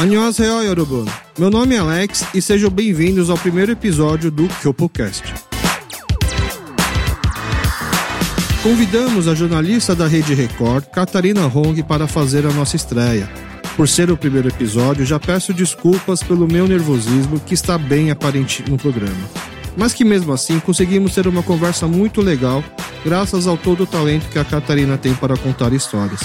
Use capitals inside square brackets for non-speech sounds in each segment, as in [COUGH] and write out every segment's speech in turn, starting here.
Annyeonghaseyo, Yorobun. Meu nome é Alex e sejam bem-vindos ao primeiro episódio do KyopoCast. Convidamos a jornalista da Rede Record, Catarina Hong, para fazer a nossa estreia. Por ser o primeiro episódio, já peço desculpas pelo meu nervosismo que está bem aparente no programa. Mas que mesmo assim conseguimos ter uma conversa muito legal, graças ao todo o talento que a Catarina tem para contar histórias.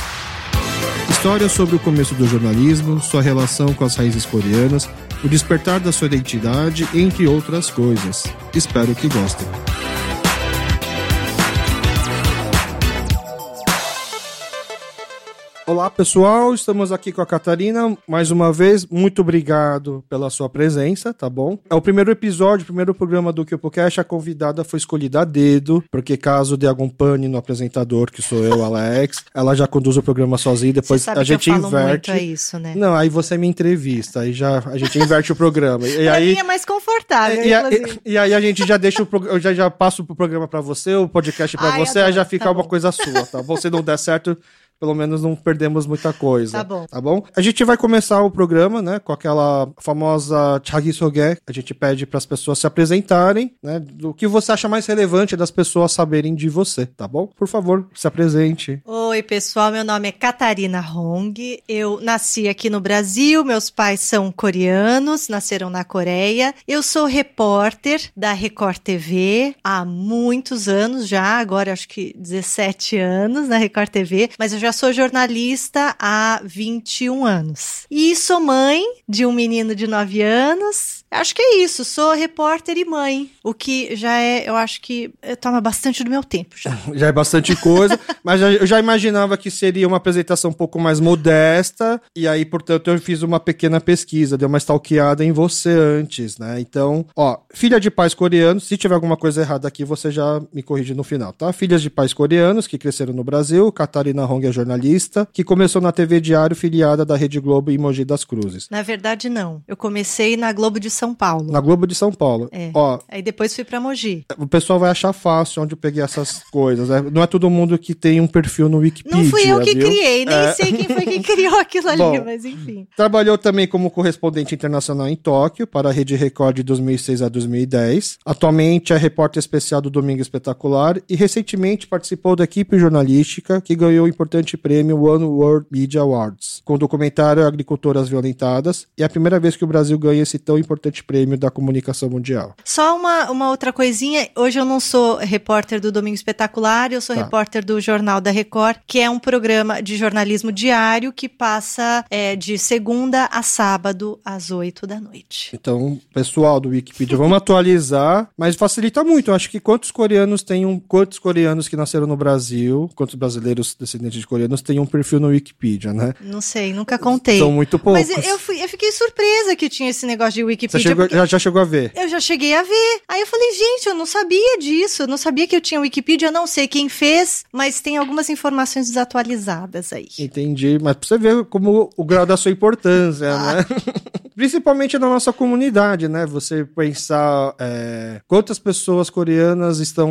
Histórias sobre o começo do jornalismo, sua relação com as raízes coreanas, o despertar da sua identidade, entre outras coisas. Espero que gostem. Olá pessoal, estamos aqui com a Catarina. Mais uma vez, muito obrigado pela sua presença, tá bom? É o primeiro episódio, o primeiro programa do KyopoCast. A convidada foi escolhida a dedo, porque caso dê algum pane no apresentador, que sou eu, [LAUGHS] Alex, ela já conduz o programa sozinha. Depois a gente inverte. Muito isso, né? Não, aí você me entrevista, aí já a gente inverte o programa. E [LAUGHS] aí é mais confortável. E, e, e, aí a gente já deixa o eu já, já passo o programa para você, o podcast para você, aí já fica tá uma coisa sua, tá? Você não der certo, pelo menos não perdemos muita coisa. Tá bom. Tá bom? A gente vai começar o programa, né, com aquela famosa Chagi Soge. A gente pede para as pessoas se apresentarem, né, do que você acha mais relevante das pessoas saberem de você, tá bom? Por favor, se apresente. Oi, pessoal, meu nome é Catarina Hong. Eu nasci aqui no Brasil, meus pais são coreanos, nasceram na Coreia. Eu sou repórter da Record TV há muitos anos já, agora acho que 17 anos na Record TV, mas eu já sou jornalista há 21 anos. E sou mãe de um menino de 9 anos. Acho que é isso, sou repórter e mãe. O que já é, eu acho que toma bastante do meu tempo já. [LAUGHS] Já é bastante coisa, [LAUGHS] mas eu já imaginava que seria uma apresentação um pouco mais modesta, e aí, portanto, eu fiz uma pequena pesquisa, dei uma stalkeada em você antes, né? Então, ó, filha de pais coreanos, se tiver alguma coisa errada aqui, você já me corrige no final, tá? Filhas de pais coreanos que cresceram no Brasil, Catarina Hong é jornalista, que começou na TV Diário, filiada da Rede Globo em Mogi das Cruzes. Na verdade, não. Eu comecei na Globo de São Paulo. Na Globo de São Paulo. É. Ó, Aí depois fui pra Mogi. O pessoal vai achar fácil onde eu peguei essas coisas. Né? Não é todo mundo que tem um perfil no Wikipedia. Não fui eu que viu? criei, nem é. sei quem foi que [LAUGHS] criou aquilo ali, Bom, mas enfim. Trabalhou também como correspondente internacional em Tóquio, para a Rede Record de 2006 a 2010. Atualmente é repórter especial do Domingo Espetacular e recentemente participou da equipe jornalística que ganhou o importante prêmio One World Media Awards, com o documentário Agricultoras Violentadas, e é a primeira vez que o Brasil ganha esse tão importante prêmio da comunicação mundial. Só uma, uma outra coisinha, hoje eu não sou repórter do Domingo Espetacular, eu sou tá. repórter do Jornal da Record, que é um programa de jornalismo diário que passa é, de segunda a sábado às oito da noite. Então, pessoal do Wikipedia, vamos atualizar, mas facilita muito. Eu acho que quantos coreanos têm um, quantos coreanos que nasceram no Brasil, quantos brasileiros descendentes de coreanos têm um perfil no Wikipedia, né? Não sei, nunca contei. São muito poucos. Mas eu, fui, eu fiquei surpresa que tinha esse negócio de Wikipedia. Você chegou, já, já chegou a ver? Eu já cheguei a ver. Aí eu falei, gente, eu não sabia disso. Eu não sabia que eu tinha Wikipedia. Eu não sei quem fez, mas tem algumas informações desatualizadas aí. Entendi. Mas pra você ver como o grau da sua importância, ah. né? [LAUGHS] Principalmente na nossa comunidade, né? Você pensar é, quantas pessoas coreanas estão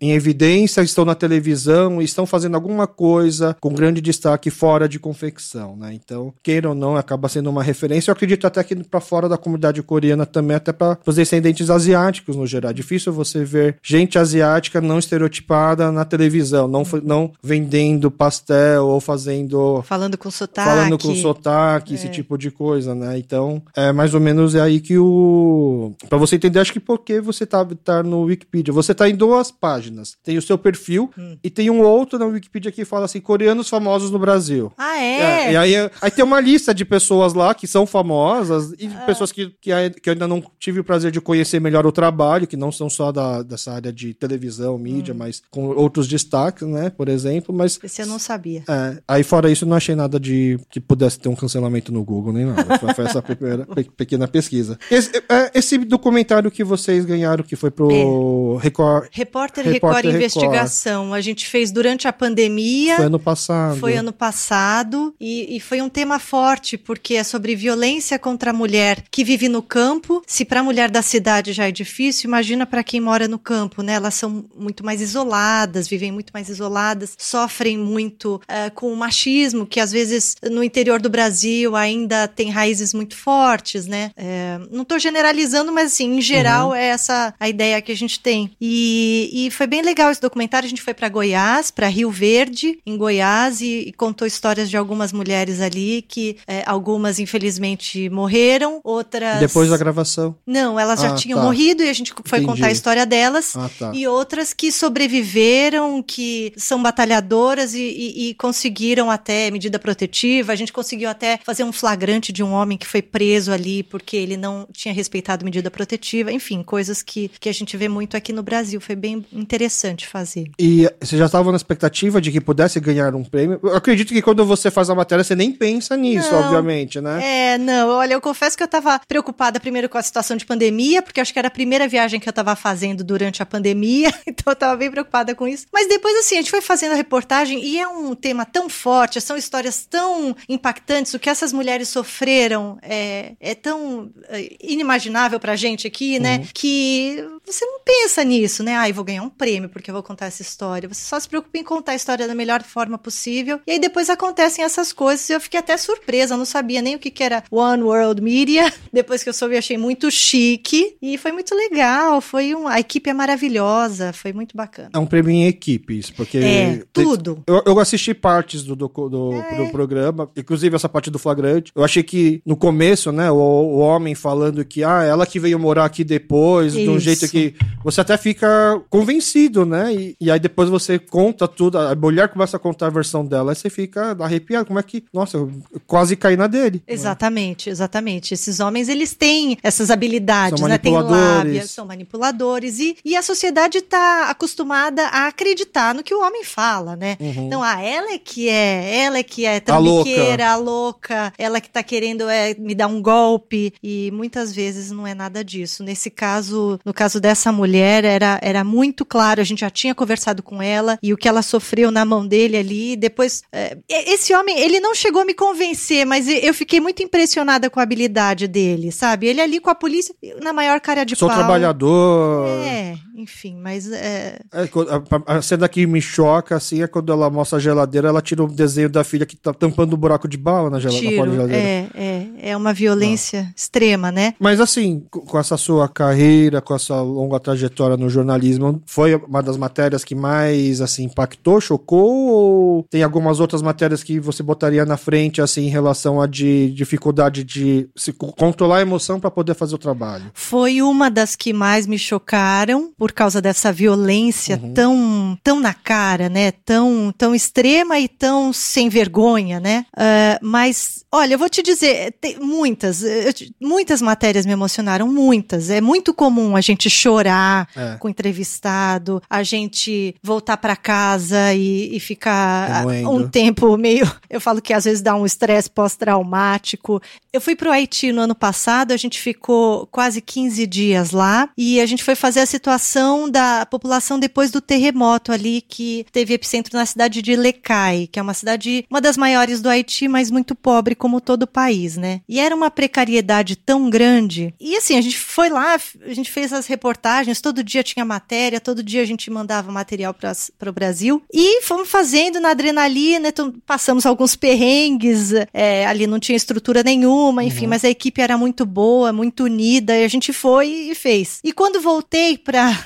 em evidência, estão na televisão, estão fazendo alguma coisa com grande destaque fora de confecção, né? Então, queira ou não, acaba sendo uma referência. Eu acredito até que para fora da comunidade coreana também, até para os descendentes asiáticos no geral. É difícil você ver gente asiática não estereotipada na televisão, não, não vendendo pastel ou fazendo. Falando com sotaque. Falando com sotaque, é. esse tipo de coisa, né? Então, é mais ou menos é aí que o. Para você entender, acho que porque você tá, tá no Wikipedia. Você tá em duas páginas. Tem o seu perfil hum. e tem um outro na Wikipedia que fala assim: coreanos famosos no Brasil. Ah, é? é e aí, aí tem uma lista de pessoas lá que são famosas e ah. pessoas que, que, que eu ainda não tive o prazer de conhecer melhor o trabalho, que não são só da, dessa área de televisão, mídia, hum. mas com outros destaques, né? Por exemplo. Mas. Esse eu não sabia. É, aí fora isso, não achei nada de que pudesse ter um cancelamento no Google, nem nada. Foi, foi [LAUGHS] essa essa primeira pe pequena pesquisa. Esse, é, esse, documentário que vocês ganharam, que foi pro é. Record... Repórter, Repórter Record, Investigação, a gente fez durante a pandemia. Foi ano passado. Foi ano passado e, e foi um tema forte, porque é sobre violência contra a mulher que vive no campo. Se para a mulher da cidade já é difícil, imagina para quem mora no campo, né? Elas são muito mais isoladas, vivem muito mais isoladas, sofrem muito uh, com o machismo, que às vezes no interior do Brasil ainda tem raízes muito fortes, né? É, não estou generalizando, mas assim, em geral uhum. é essa a ideia que a gente tem. E, e foi bem legal esse documentário. A gente foi para Goiás, para Rio Verde, em Goiás, e, e, contou histórias de algumas mulheres ali que é, algumas infelizmente morreram, outras. Depois da gravação? Não, elas ah, já tinham tá. morrido e a gente foi Entendi. contar a história delas. Ah, tá. E outras que sobreviveram, que são batalhadoras e, e, e conseguiram até medida protetiva. A gente conseguiu até fazer um flagrante de um homem que foi preso ali porque ele não tinha respeitado medida protetiva. Enfim, coisas que, que a gente vê muito aqui no Brasil. Foi bem interessante fazer. E você já estava na expectativa de que pudesse ganhar um prêmio? Eu acredito que quando você faz a matéria, você nem pensa nisso, não, obviamente, né? É, não. Olha, eu confesso que eu estava preocupada primeiro com a situação de pandemia, porque acho que era a primeira viagem que eu estava fazendo durante a pandemia, [LAUGHS] então eu estava bem preocupada com isso. Mas depois, assim, a gente foi fazendo a reportagem e é um tema tão forte, são histórias tão impactantes, o que essas mulheres sofreram é, é tão é, inimaginável pra gente aqui, né? Uhum. Que você não pensa nisso, né? Ah, eu vou ganhar um prêmio porque eu vou contar essa história. Você só se preocupa em contar a história da melhor forma possível. E aí depois acontecem essas coisas e eu fiquei até surpresa, eu não sabia nem o que, que era One World Media. [LAUGHS] Depois que eu soube, achei muito chique e foi muito legal. Foi um, a equipe é maravilhosa, foi muito bacana. É um prêmio em equipes, porque é tudo. Eu, eu assisti partes do, do, do, é. do, programa, inclusive essa parte do flagrante. Eu achei que no começo, né, o, o homem falando que ah, ela que veio morar aqui depois, Isso. de um jeito que você até fica convencido, né? E, e aí depois você conta tudo, a mulher começa a contar a versão dela, aí você fica arrepiado. Como é que, nossa, eu quase caí na dele. Exatamente, né? exatamente. Esses homens, eles têm essas habilidades, são né? Tem lábia, são manipuladores e, e a sociedade está acostumada a acreditar no que o homem fala, né? Uhum. Então, ah, ela é que é, ela é que é trambiqueira, a louca. a louca, ela que tá querendo é, me dar um golpe e muitas vezes não é nada disso. Nesse caso, no caso dessa mulher, era, era muito claro, a gente já tinha conversado com ela e o que ela sofreu na mão dele ali, depois, é, esse homem, ele não chegou a me convencer, mas eu fiquei muito impressionada com a habilidade dele, sabe? Ele ali com a polícia, na maior cara de Sou pau. Sou trabalhador. É, enfim, mas é... é a, cena que me choca, assim, é quando ela mostra a geladeira, ela tira o desenho da filha que tá tampando o buraco de bala na, gel Tiro, na geladeira. É, é, é uma violência Não. extrema, né? Mas assim, com essa sua carreira, com essa longa trajetória no jornalismo, foi uma das matérias que mais, assim, impactou, chocou? Ou tem algumas outras matérias que você botaria na frente, assim, em relação a de dificuldade de se controlar a emoção para poder fazer o trabalho? Foi uma das que mais me chocaram, por causa dessa violência uhum. tão, tão na cara, né? Tão, tão extrema e tão sem vergonha, né? Uh, mas, olha, eu vou te dizer, tem muitas, muitas matérias me emocionaram, muitas. É muito comum a gente chorar é. com entrevistado, a gente voltar para casa e, e ficar um tempo meio. Eu falo que às vezes dá um estresse pós-traumático. Eu fui pro Haiti no ano passado, a gente ficou quase 15 dias lá e a gente foi fazer a situação da população depois do terremoto ali que teve epicentro na cidade de Lecai, que é uma cidade, uma das maiores do Haiti, mas muito pobre como todo o país, né? E era uma precariedade tão grande. E assim, a gente foi lá, a gente fez as reportagens, todo dia tinha matéria, todo dia a gente mandava material para o Brasil e fomos fazendo na adrenalina, então passamos alguns perrengues, é, ali não tinha estrutura nenhuma, enfim, uhum. mas a equipe era muito boa, muito unida, e a gente foi e fez. E quando voltei para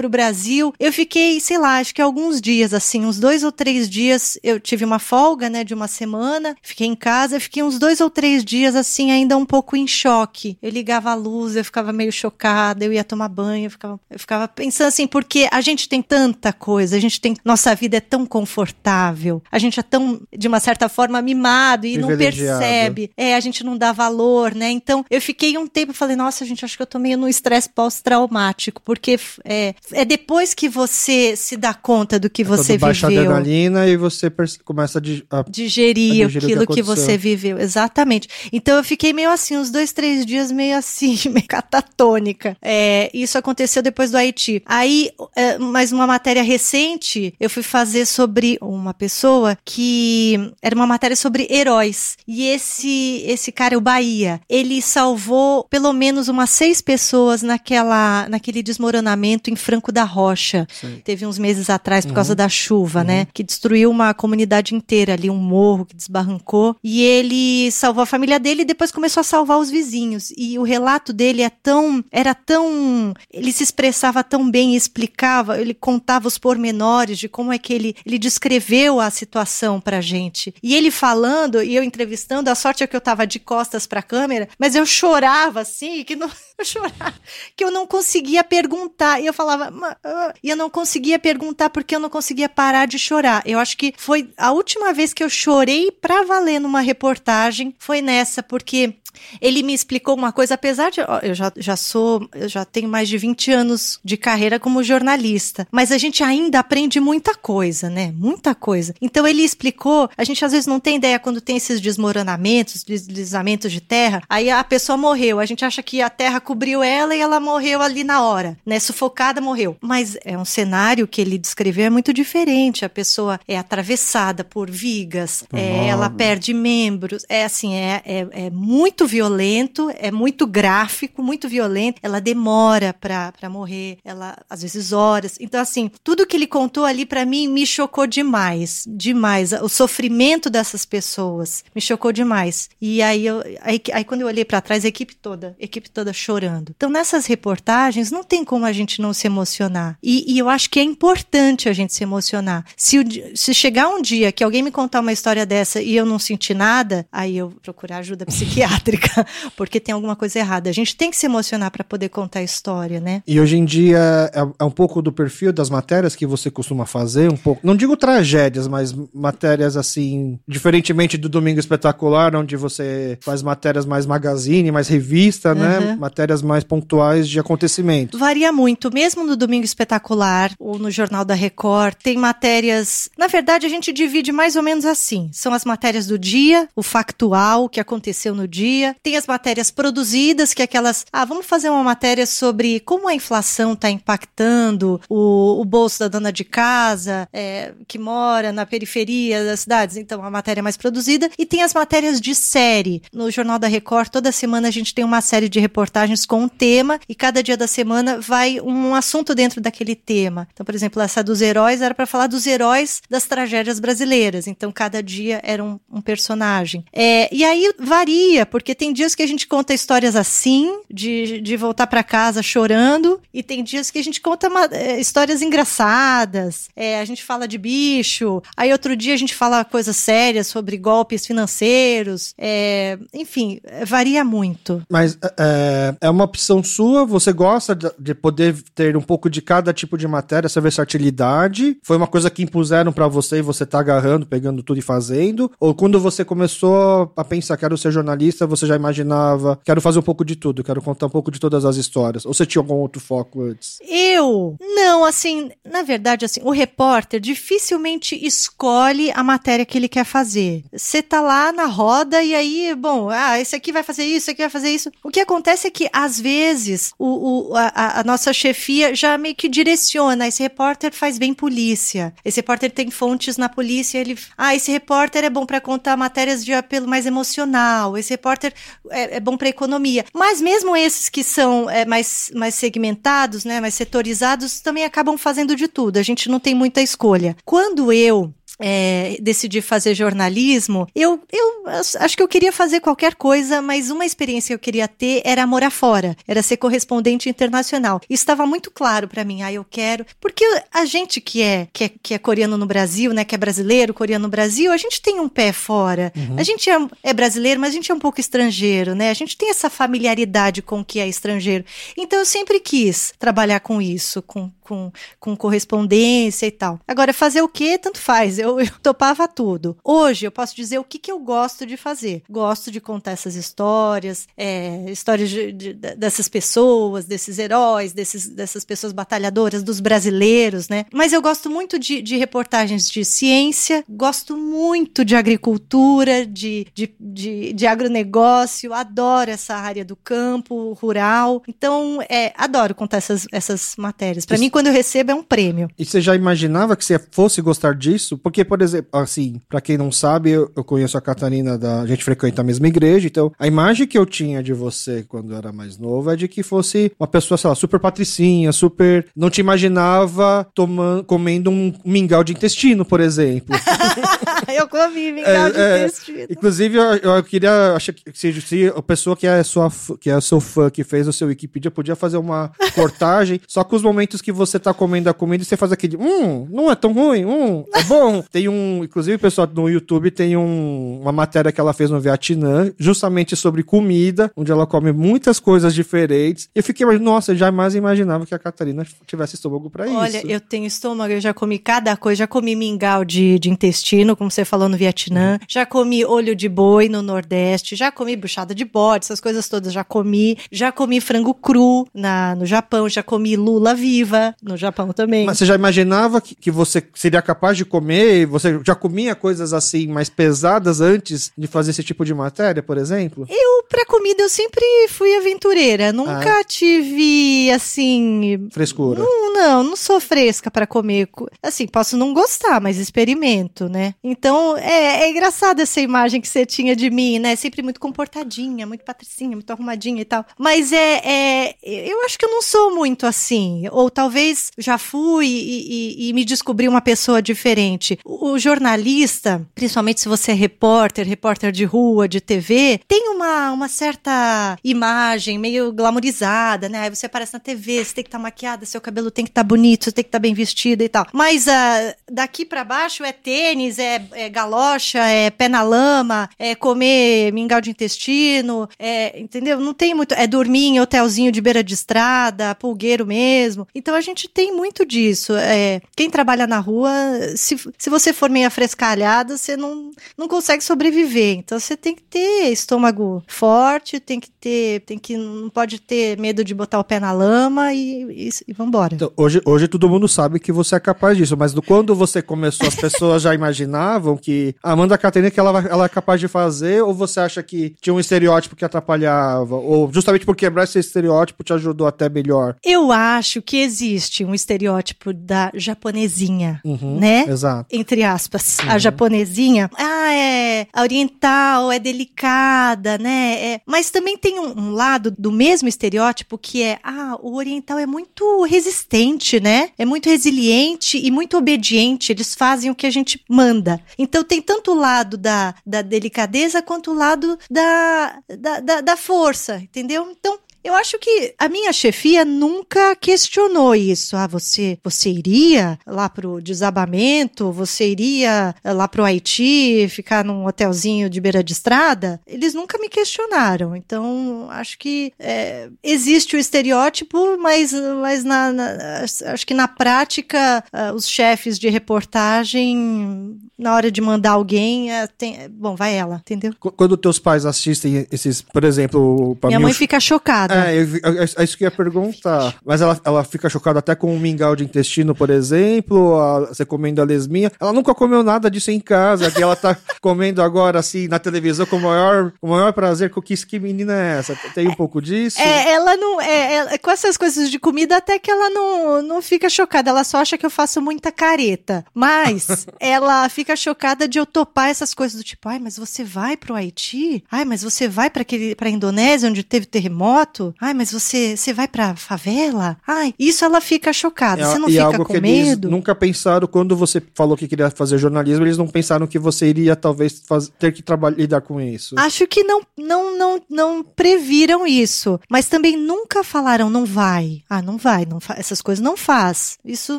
para o Brasil, eu fiquei, sei lá, acho que alguns dias, assim, uns dois ou três dias, eu tive uma folga, né, de uma semana, fiquei em casa, fiquei uns dois ou três dias, assim, ainda um pouco em choque. Eu ligava a luz, eu ficava meio chocada, eu ia tomar banho, eu ficava, eu ficava pensando assim, porque a gente tem tanta coisa, a gente tem, nossa vida é tão confortável, a gente é tão, de uma certa forma, mimado e não percebe, é, a gente não dá valor, né? Então, eu fiquei um tempo, falei, nossa, gente, acho que eu tô meio num estresse pós-traumático, porque é, é depois que você se dá conta do que É você quando baixa a viveu. adrenalina e você começa a, a Digerir a digerir aquilo que que, você viveu, exatamente. Então eu fiquei meio assim, uns dois, três dias meio assim, [LAUGHS] meio catatônica. É, isso aconteceu depois do Haiti. Aí, é, mais uma matéria recente, eu fui fazer sobre uma pessoa que era uma matéria sobre heróis. E esse esse cara, o Bahia, ele salvou pelo menos umas seis pessoas naquela naquele desmoronamento em Franco da Rocha. Teve uns meses atrás por Uhum. causa da chuva, né? Que destruiu uma comunidade inteira ali, um morro que desbarrancou. E ele salvou a família dele e depois começou a salvar os vizinhos. E o relato dele é tão. Era tão. Ele se expressava tão bem e explicava, ele contava os pormenores de como é que ele. Ele descreveu a situação pra gente. E ele falando e eu entrevistando, a sorte é que eu tava de costas pra câmera, mas eu chorava assim, que não. [LAUGHS] [LAUGHS] Eu chorava, que eu não conseguia perguntar. E eu falava, "Ma- ah", e eu não conseguia perguntar porque eu não conseguia parar de chorar. Eu acho que foi a última vez que eu chorei pra valer numa reportagem, foi nessa, porque ele me explicou uma coisa, apesar de eu já, já sou, eu já tenho mais de 20 anos de carreira como jornalista, mas a gente ainda aprende muita coisa, né? Muita coisa. Então ele explicou, a gente às vezes não tem ideia quando tem esses desmoronamentos, deslizamentos de terra, aí a pessoa morreu, a gente acha que a terra cobriu ela e ela morreu ali na hora, né? Sufocada, morreu. Mas é um cenário que ele descreveu é muito diferente. A pessoa é atravessada por vigas, é, ela perde membros, é assim, é, é, é muito violento, é muito gráfico, muito violento. Ela demora pra, morrer, ela às vezes horas. Então, assim, tudo que ele contou ali pra mim me chocou demais, demais. O sofrimento dessas pessoas me chocou demais. E aí, eu, aí, aí quando eu olhei pra trás, a equipe toda, a equipe toda chorando. Então, nessas reportagens, não tem como a gente não se emocionar. E, e eu acho que é importante a gente se emocionar. Se, se chegar um dia que alguém me contar uma história dessa e eu não sentir nada, aí eu procurar ajuda psiquiátrica, [LAUGHS] porque tem alguma coisa errada. A gente tem que se emocionar pra poder contar a história, né? E hoje em dia é, é um pouco do perfil das matérias que você costuma fazer, um pouco. Não digo tragédias, mas matérias assim, diferentemente do Domingo Espetacular, onde você faz matérias mais magazine, mais revista, né? Uhum. Matérias mais pontuais de acontecimentos. Varia muito, mesmo no Domingo Espetacular ou no Jornal da Record, tem matérias. Na verdade, a gente divide mais ou menos assim: são as matérias do dia, o factual, o que aconteceu no dia, tem as matérias produzidas, que é aquelas. Ah, vamos fazer uma matéria sobre como a inflação está impactando o, o bolso da dona de casa, é, que mora na periferia das cidades. Então, a matéria mais produzida. E tem as matérias de série. No Jornal da Record, toda semana a gente tem uma série de reportagens com um tema e cada dia da semana vai um assunto dentro daquele tema. Então, por exemplo, essa dos heróis era para falar dos heróis das tragédias brasileiras. Então, cada dia era um, um personagem. É, e aí varia, porque tem dias que a gente conta histórias assim, de, de voltar para casa chorando, e tem dias que a gente conta uma- é, histórias engraçadas. É, a gente fala de bicho, aí outro dia a gente fala coisas sérias sobre golpes financeiros. É, enfim, varia muito. Mas é, é uma opção sua, você gosta de, de poder ter um pouco de cada tipo de matéria, essa versatilidade? Foi uma coisa que impuseram pra você e você tá agarrando, pegando tudo e fazendo? Ou quando você começou a pensar, quero ser jornalista, você já imaginava, quero fazer um pouco de tudo, quero contar um pouco de todas as histórias? Ou você tinha algum outro foco antes? Eu, não, assim, na verdade, assim, o repórter dificilmente escolhe a matéria que ele quer fazer. Você tá lá na roda e aí, bom, ah, esse aqui vai fazer isso, esse aqui vai fazer isso. O que acontece é que, às vezes, o, o- a, a nossa chefia já meio que direciona. Esse repórter faz bem polícia. Esse repórter tem fontes na polícia. Ele, ah, esse repórter é bom para contar matérias de apelo mais emocional. Esse repórter é, é bom para economia. Mas mesmo esses que são é, mais, mais segmentados, né, mais setorizados, também acabam fazendo de tudo. A gente não tem muita escolha. Quando eu é, decidi fazer jornalismo, eu, eu acho que eu queria fazer qualquer coisa, mas uma experiência que eu queria ter era morar fora, era ser correspondente internacional. Isso estava muito claro para mim. Ah, eu quero. Porque a gente que é, que é, que é coreano no Brasil, né, que é brasileiro, coreano no Brasil, a gente tem um pé fora. A gente é, é brasileiro, mas a gente é um pouco estrangeiro, né? A gente tem essa familiaridade com o que é estrangeiro. Então eu sempre quis trabalhar com isso, com com, com correspondência e tal. Agora, fazer o que, tanto faz. Eu, eu [LAUGHS] topava tudo. Hoje, eu posso dizer o que, que eu gosto de fazer. Gosto de contar essas histórias, é, histórias de, de, dessas pessoas, desses heróis, desses, dessas pessoas batalhadoras, dos brasileiros, né? Mas eu gosto muito de, de reportagens de ciência, gosto muito de agricultura, de, de, de, de agronegócio, adoro essa área do campo, rural. Então, é, adoro contar essas, essas matérias. Para mim, quando eu recebo, é um prêmio. E você já imaginava que você fosse gostar disso? Porque, por exemplo, assim, para quem não sabe, eu, eu, conheço a Catarina, da, a gente frequenta a mesma igreja, então a imagem que eu tinha de você quando eu era mais novo é de que fosse uma pessoa, sei lá, super patricinha, super. Não te imaginava tomando, comendo um mingau de intestino, por exemplo. [LAUGHS] eu comi mingau é, de é, intestino. Inclusive, eu, eu queria. Acho que se, se a pessoa que é, sua, que é seu fã, que fez o seu Wikipedia, podia fazer uma [LAUGHS] cortagem, só com os momentos que você tá comendo a comida e você faz aquele. Hum, não é tão ruim, hum, é bom. [LAUGHS] tem um. Inclusive, pessoal no YouTube tem um, uma matéria que ela fez no Vietnã, justamente sobre comida, onde ela come muitas coisas diferentes. Eu fiquei, nossa, eu jamais imaginava que a Catarina tivesse estômago para isso. Olha, eu tenho estômago, eu já comi cada coisa, já comi mingau de, de intestino, como você falou no Vietnã, uhum. já comi olho de boi no Nordeste, já comi buchada de bode, essas coisas todas já comi, já comi frango cru na, no Japão, já comi lula viva no Japão também. Mas você já imaginava que, que você seria capaz de comer? Você já comia coisas assim mais pesadas antes de fazer esse tipo de matéria, por exemplo? Eu, pra comida, eu sempre fui aventureira. Nunca ah. tive, assim. Frescura. Não, não, não sou fresca para comer. Assim, posso não gostar, mas experimento, né? Então, é, é engraçado essa imagem que você tinha de mim, né? Sempre muito comportadinha, muito patricinha, muito arrumadinha e tal. Mas é, é. Eu acho que eu não sou muito assim. Ou talvez já fui e, e, e me descobri uma pessoa diferente. O, jornalista, principalmente se você é repórter, repórter de rua, de TV, tem uma, uma certa imagem meio glamourizada, né? Aí você aparece na TV, você tem que estar tá maquiada, seu cabelo tem que estar tá bonito, você tem que estar tá bem vestida e tal. Mas uh, daqui para baixo é tênis, é, é, galocha, é pé na lama, é comer mingau de intestino, é, entendeu? Não tem muito. É dormir em hotelzinho de beira de estrada, pulgueiro mesmo. Então a gente tem muito disso. É, quem trabalha na rua, se, se você for meio afrescalhada, você não, não consegue sobreviver. Então você tem que ter estômago forte, tem que ter, tem que não pode ter medo de botar o pé na lama e, e, e vambora. Então, hoje, hoje todo mundo sabe que você é capaz disso, mas do, quando você começou, as pessoas já [LAUGHS] imaginavam que a Amanda Catarina que ela, ela é capaz de fazer, ou você acha que tinha um estereótipo que atrapalhava, ou justamente por quebrar esse estereótipo te ajudou até melhor? Eu acho que existe um estereótipo da japonesinha, uhum, né? Exato. Entre aspas, uhum. a japonesinha, ah, é oriental, é delicada, né? É, mas também tem um, um lado do mesmo estereótipo que é, ah, o oriental é muito resistente, né? É muito resiliente e muito obediente. Eles fazem o que a gente manda. Então tem tanto o lado da, da delicadeza quanto o lado da, da, da, da força, entendeu? Então eu acho que a minha chefia nunca questionou isso. Ah, você, você iria lá pro desabamento? Você iria eh, lá pro Haiti ficar num hotelzinho de beira de estrada? Eles nunca me questionaram. Então, acho que é, existe o estereótipo, mas, mas na, na, acho que na prática, uh, os chefes de reportagem, na hora de mandar alguém, uh, tem, bom, vai ela, entendeu? Quando teus pais assistem esses, por exemplo, minha mãe fica chocada chocada. É, é, isso que eu ia perguntar. Mas ela, ela fica chocada até com um mingau de intestino, por exemplo, a, você comendo a lesminha. Ela nunca comeu nada disso em casa, que ela tá [LAUGHS] comendo agora, assim, na televisão com o maior, com o maior prazer. Com que, que menina é essa? Tem um pouco disso? É, ela não. É, é, com essas coisas de comida, até que ela não, não fica chocada. Ela só acha que eu faço muita careta. Mas [LAUGHS] ela fica chocada de eu topar essas coisas do tipo, ai, mas você vai pro Haiti? Ai, mas você vai para aquele pra Indonésia, onde teve terremoto? Ai, mas você, você vai pra favela? Ai, isso ela fica chocada. É, você não e fica algo com que medo? Eles nunca pensaram, quando você falou que queria fazer jornalismo, eles não pensaram que você iria talvez faz, ter que trabalhar, lidar com isso. Acho que não, não, não, não previram isso. Mas também nunca falaram, não vai. Ah, não vai, não essas coisas não faz. Isso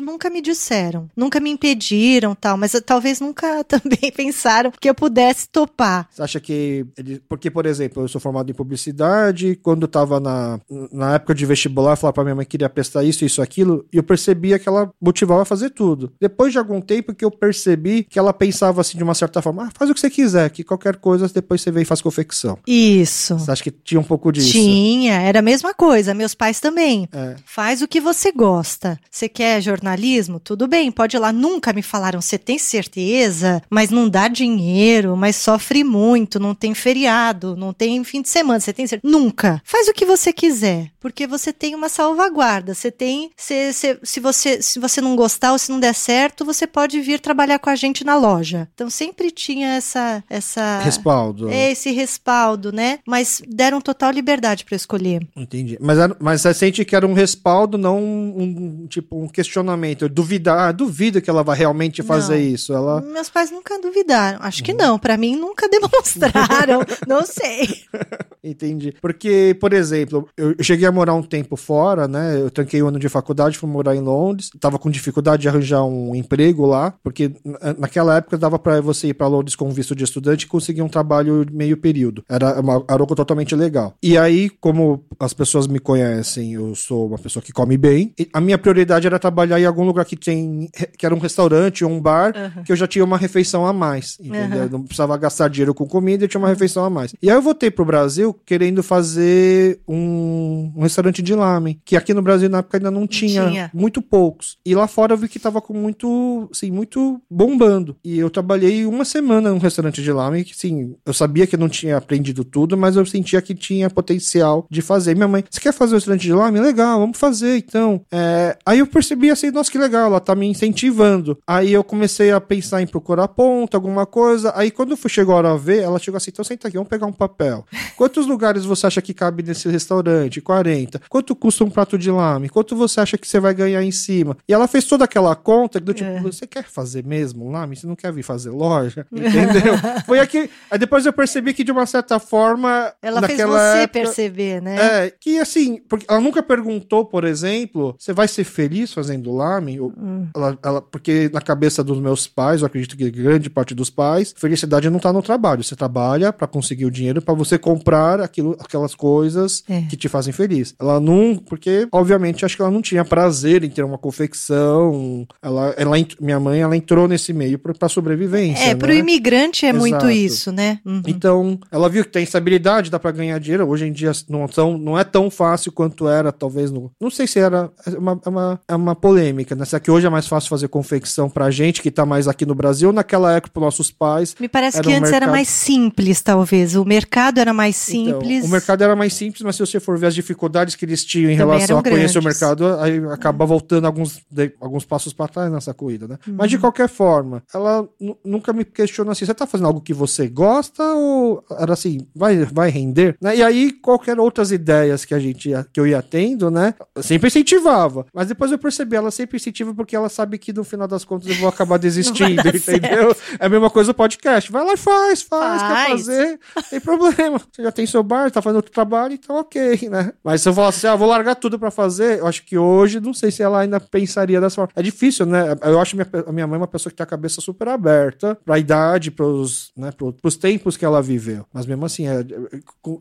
nunca me disseram. Nunca me impediram tal, mas talvez nunca nunca [LAUGHS] também pensaram que eu pudesse topar. Você acha que. Ele, porque, por exemplo, eu sou formado em publicidade, quando eu tava na, na época de vestibular, eu falava pra minha mãe que queria prestar isso, isso, aquilo, e eu percebia que ela motivava a fazer tudo. Depois de algum tempo que eu percebi que ela pensava assim de uma certa forma: ah, faz o que você quiser, que qualquer coisa depois você vem e faz confecção. Isso. Você acha que tinha um pouco disso? Tinha, era a mesma coisa. Meus pais também. É. Faz o que você gosta. Você quer jornalismo? Tudo bem, pode ir lá. Nunca me falaram, você tem certeza? Mas não dá dinheiro, mas sofre muito, não tem feriado, não tem fim de semana, você tem certeza? Nunca. Faz o que você quiser, porque você tem uma salvaguarda. Você tem. Se, se, se, você, se você não gostar ou se não der certo, você pode vir trabalhar com a gente na loja. Então sempre tinha essa. essa Respaldo. esse respaldo, né? Mas deram total liberdade para escolher. Entendi. Mas, mas você sente que era um respaldo, não um, um, tipo um questionamento. Duvidar, ah, duvido que ela vai realmente fazer Não. isso. Ela. Meus pais nunca duvidaram. Acho Uhum. que não. Pra mim nunca [LAUGHS] demonstraram. não sei. [LAUGHS] Entendi. Porque, por exemplo, eu eu cheguei a morar um tempo fora, né? Eu tranquei um ano de faculdade, fui morar em Londres. Tava com dificuldade de arranjar um emprego lá, porque na- naquela época dava pra você ir pra Londres com visto de estudante e conseguir um trabalho meio período. Era, uma, era algo totalmente legal. E aí, como as pessoas me conhecem, eu sou uma pessoa que come bem. e a minha prioridade era trabalhar em algum lugar que tem que era um restaurante ou um bar, Aham. que eu já tinha uma refeição a mais, entendeu? Aham. Não precisava gastar dinheiro com comida, eu tinha uma refeição a mais. E aí eu voltei pro Brasil querendo fazer um, um restaurante de lamen, que aqui no Brasil na época ainda não tinha, tinha. muito poucos. E lá fora eu vi que tava com muito, assim, muito bombando. E eu trabalhei uma semana num restaurante de lamen, que sim, eu sabia que eu não tinha aprendido tudo, mas eu sentia que tinha potencial de fazer. Minha mãe, você quer fazer um restaurante de lamen? Legal, vamos fazer então. É, aí eu percebi assim, nossa, que legal, ela tá me incentivando. Aí eu comecei a pensar em procurar ponta, alguma coisa. Aí quando fui chegou a hora a ver, ela chegou assim, então senta aqui, vamos pegar um papel. [LAUGHS] Quantos lugares você acha que cabe nesse restaurante? 40. Quanto custa um prato de lame? Quanto você acha que você vai ganhar em cima? E ela fez toda aquela conta do tipo, É. você quer fazer mesmo lame? Você não quer vir fazer loja? [LAUGHS] Entendeu? Foi aqui. Aí depois eu percebi que de uma certa forma. Ela fez você época- perceber, né? é, que assim, porque ela nunca perguntou, por exemplo, você vai ser feliz fazendo lamen? Ou- Hum. Ela, ela- porque na cabeça dos meus pais, eu acredito que grande parte dos pais, felicidade não tá no trabalho. Você trabalha pra conseguir o dinheiro pra você comprar aquilo, aquelas coisas É. que te fazem feliz. Ela não, porque obviamente acho que ela não tinha prazer em ter uma confecção. Ela, ela minha mãe, ela entrou nesse meio pra, pra sobrevivência. É, pro né? imigrante é muito Exato. isso, né? Uhum. Então, ela viu que tem estabilidade, dá pra ganhar dinheiro. Hoje em dia não, tão, não é tão fácil quanto era, talvez. No, não sei se era. É uma, é uma, é uma polêmica, né? Será que hoje é mais fácil fazer confecção pra gente que tá mais aqui no Brasil? Naquela época, pros nossos pais. Me parece Era que um antes era mercado- mais simples, talvez. O mercado era mais simples. Então, o mercado era mais simples, mas se você for ver as dificuldades que eles tinham em Também relação a conhecer o grandes. mercado, aí acaba voltando alguns, de- alguns passos pra trás nessa corrida, né? Mas Uhum. de qualquer forma, ela nu- nunca me questionou assim: você tá fazendo algo que você gosta ou era assim, vai, vai render? Né? E aí, qualquer outras ideias que a gente ia, que eu ia tendo, né? eu Sempre incentivava. Mas depois eu percebi, ela sempre incentiva porque ela sabe que no final das contas eu vou acabar [LAUGHS] desistindo, entendeu? É a mesma coisa o podcast. Vai lá e faz, faz, quer Faz. fazer, não tem problema. Você já tem seu bar, tá fazendo outro trabalho, então ok, né? Mas se eu falasse assim, ah, vou largar tudo pra fazer, eu acho que hoje, não sei se ela ainda pensaria dessa forma. É difícil, né? Eu acho minha, a minha mãe uma pessoa que tem a cabeça super aberta pra idade, pros, né, pro- pros tempos que ela viveu. Mas mesmo assim, é, é,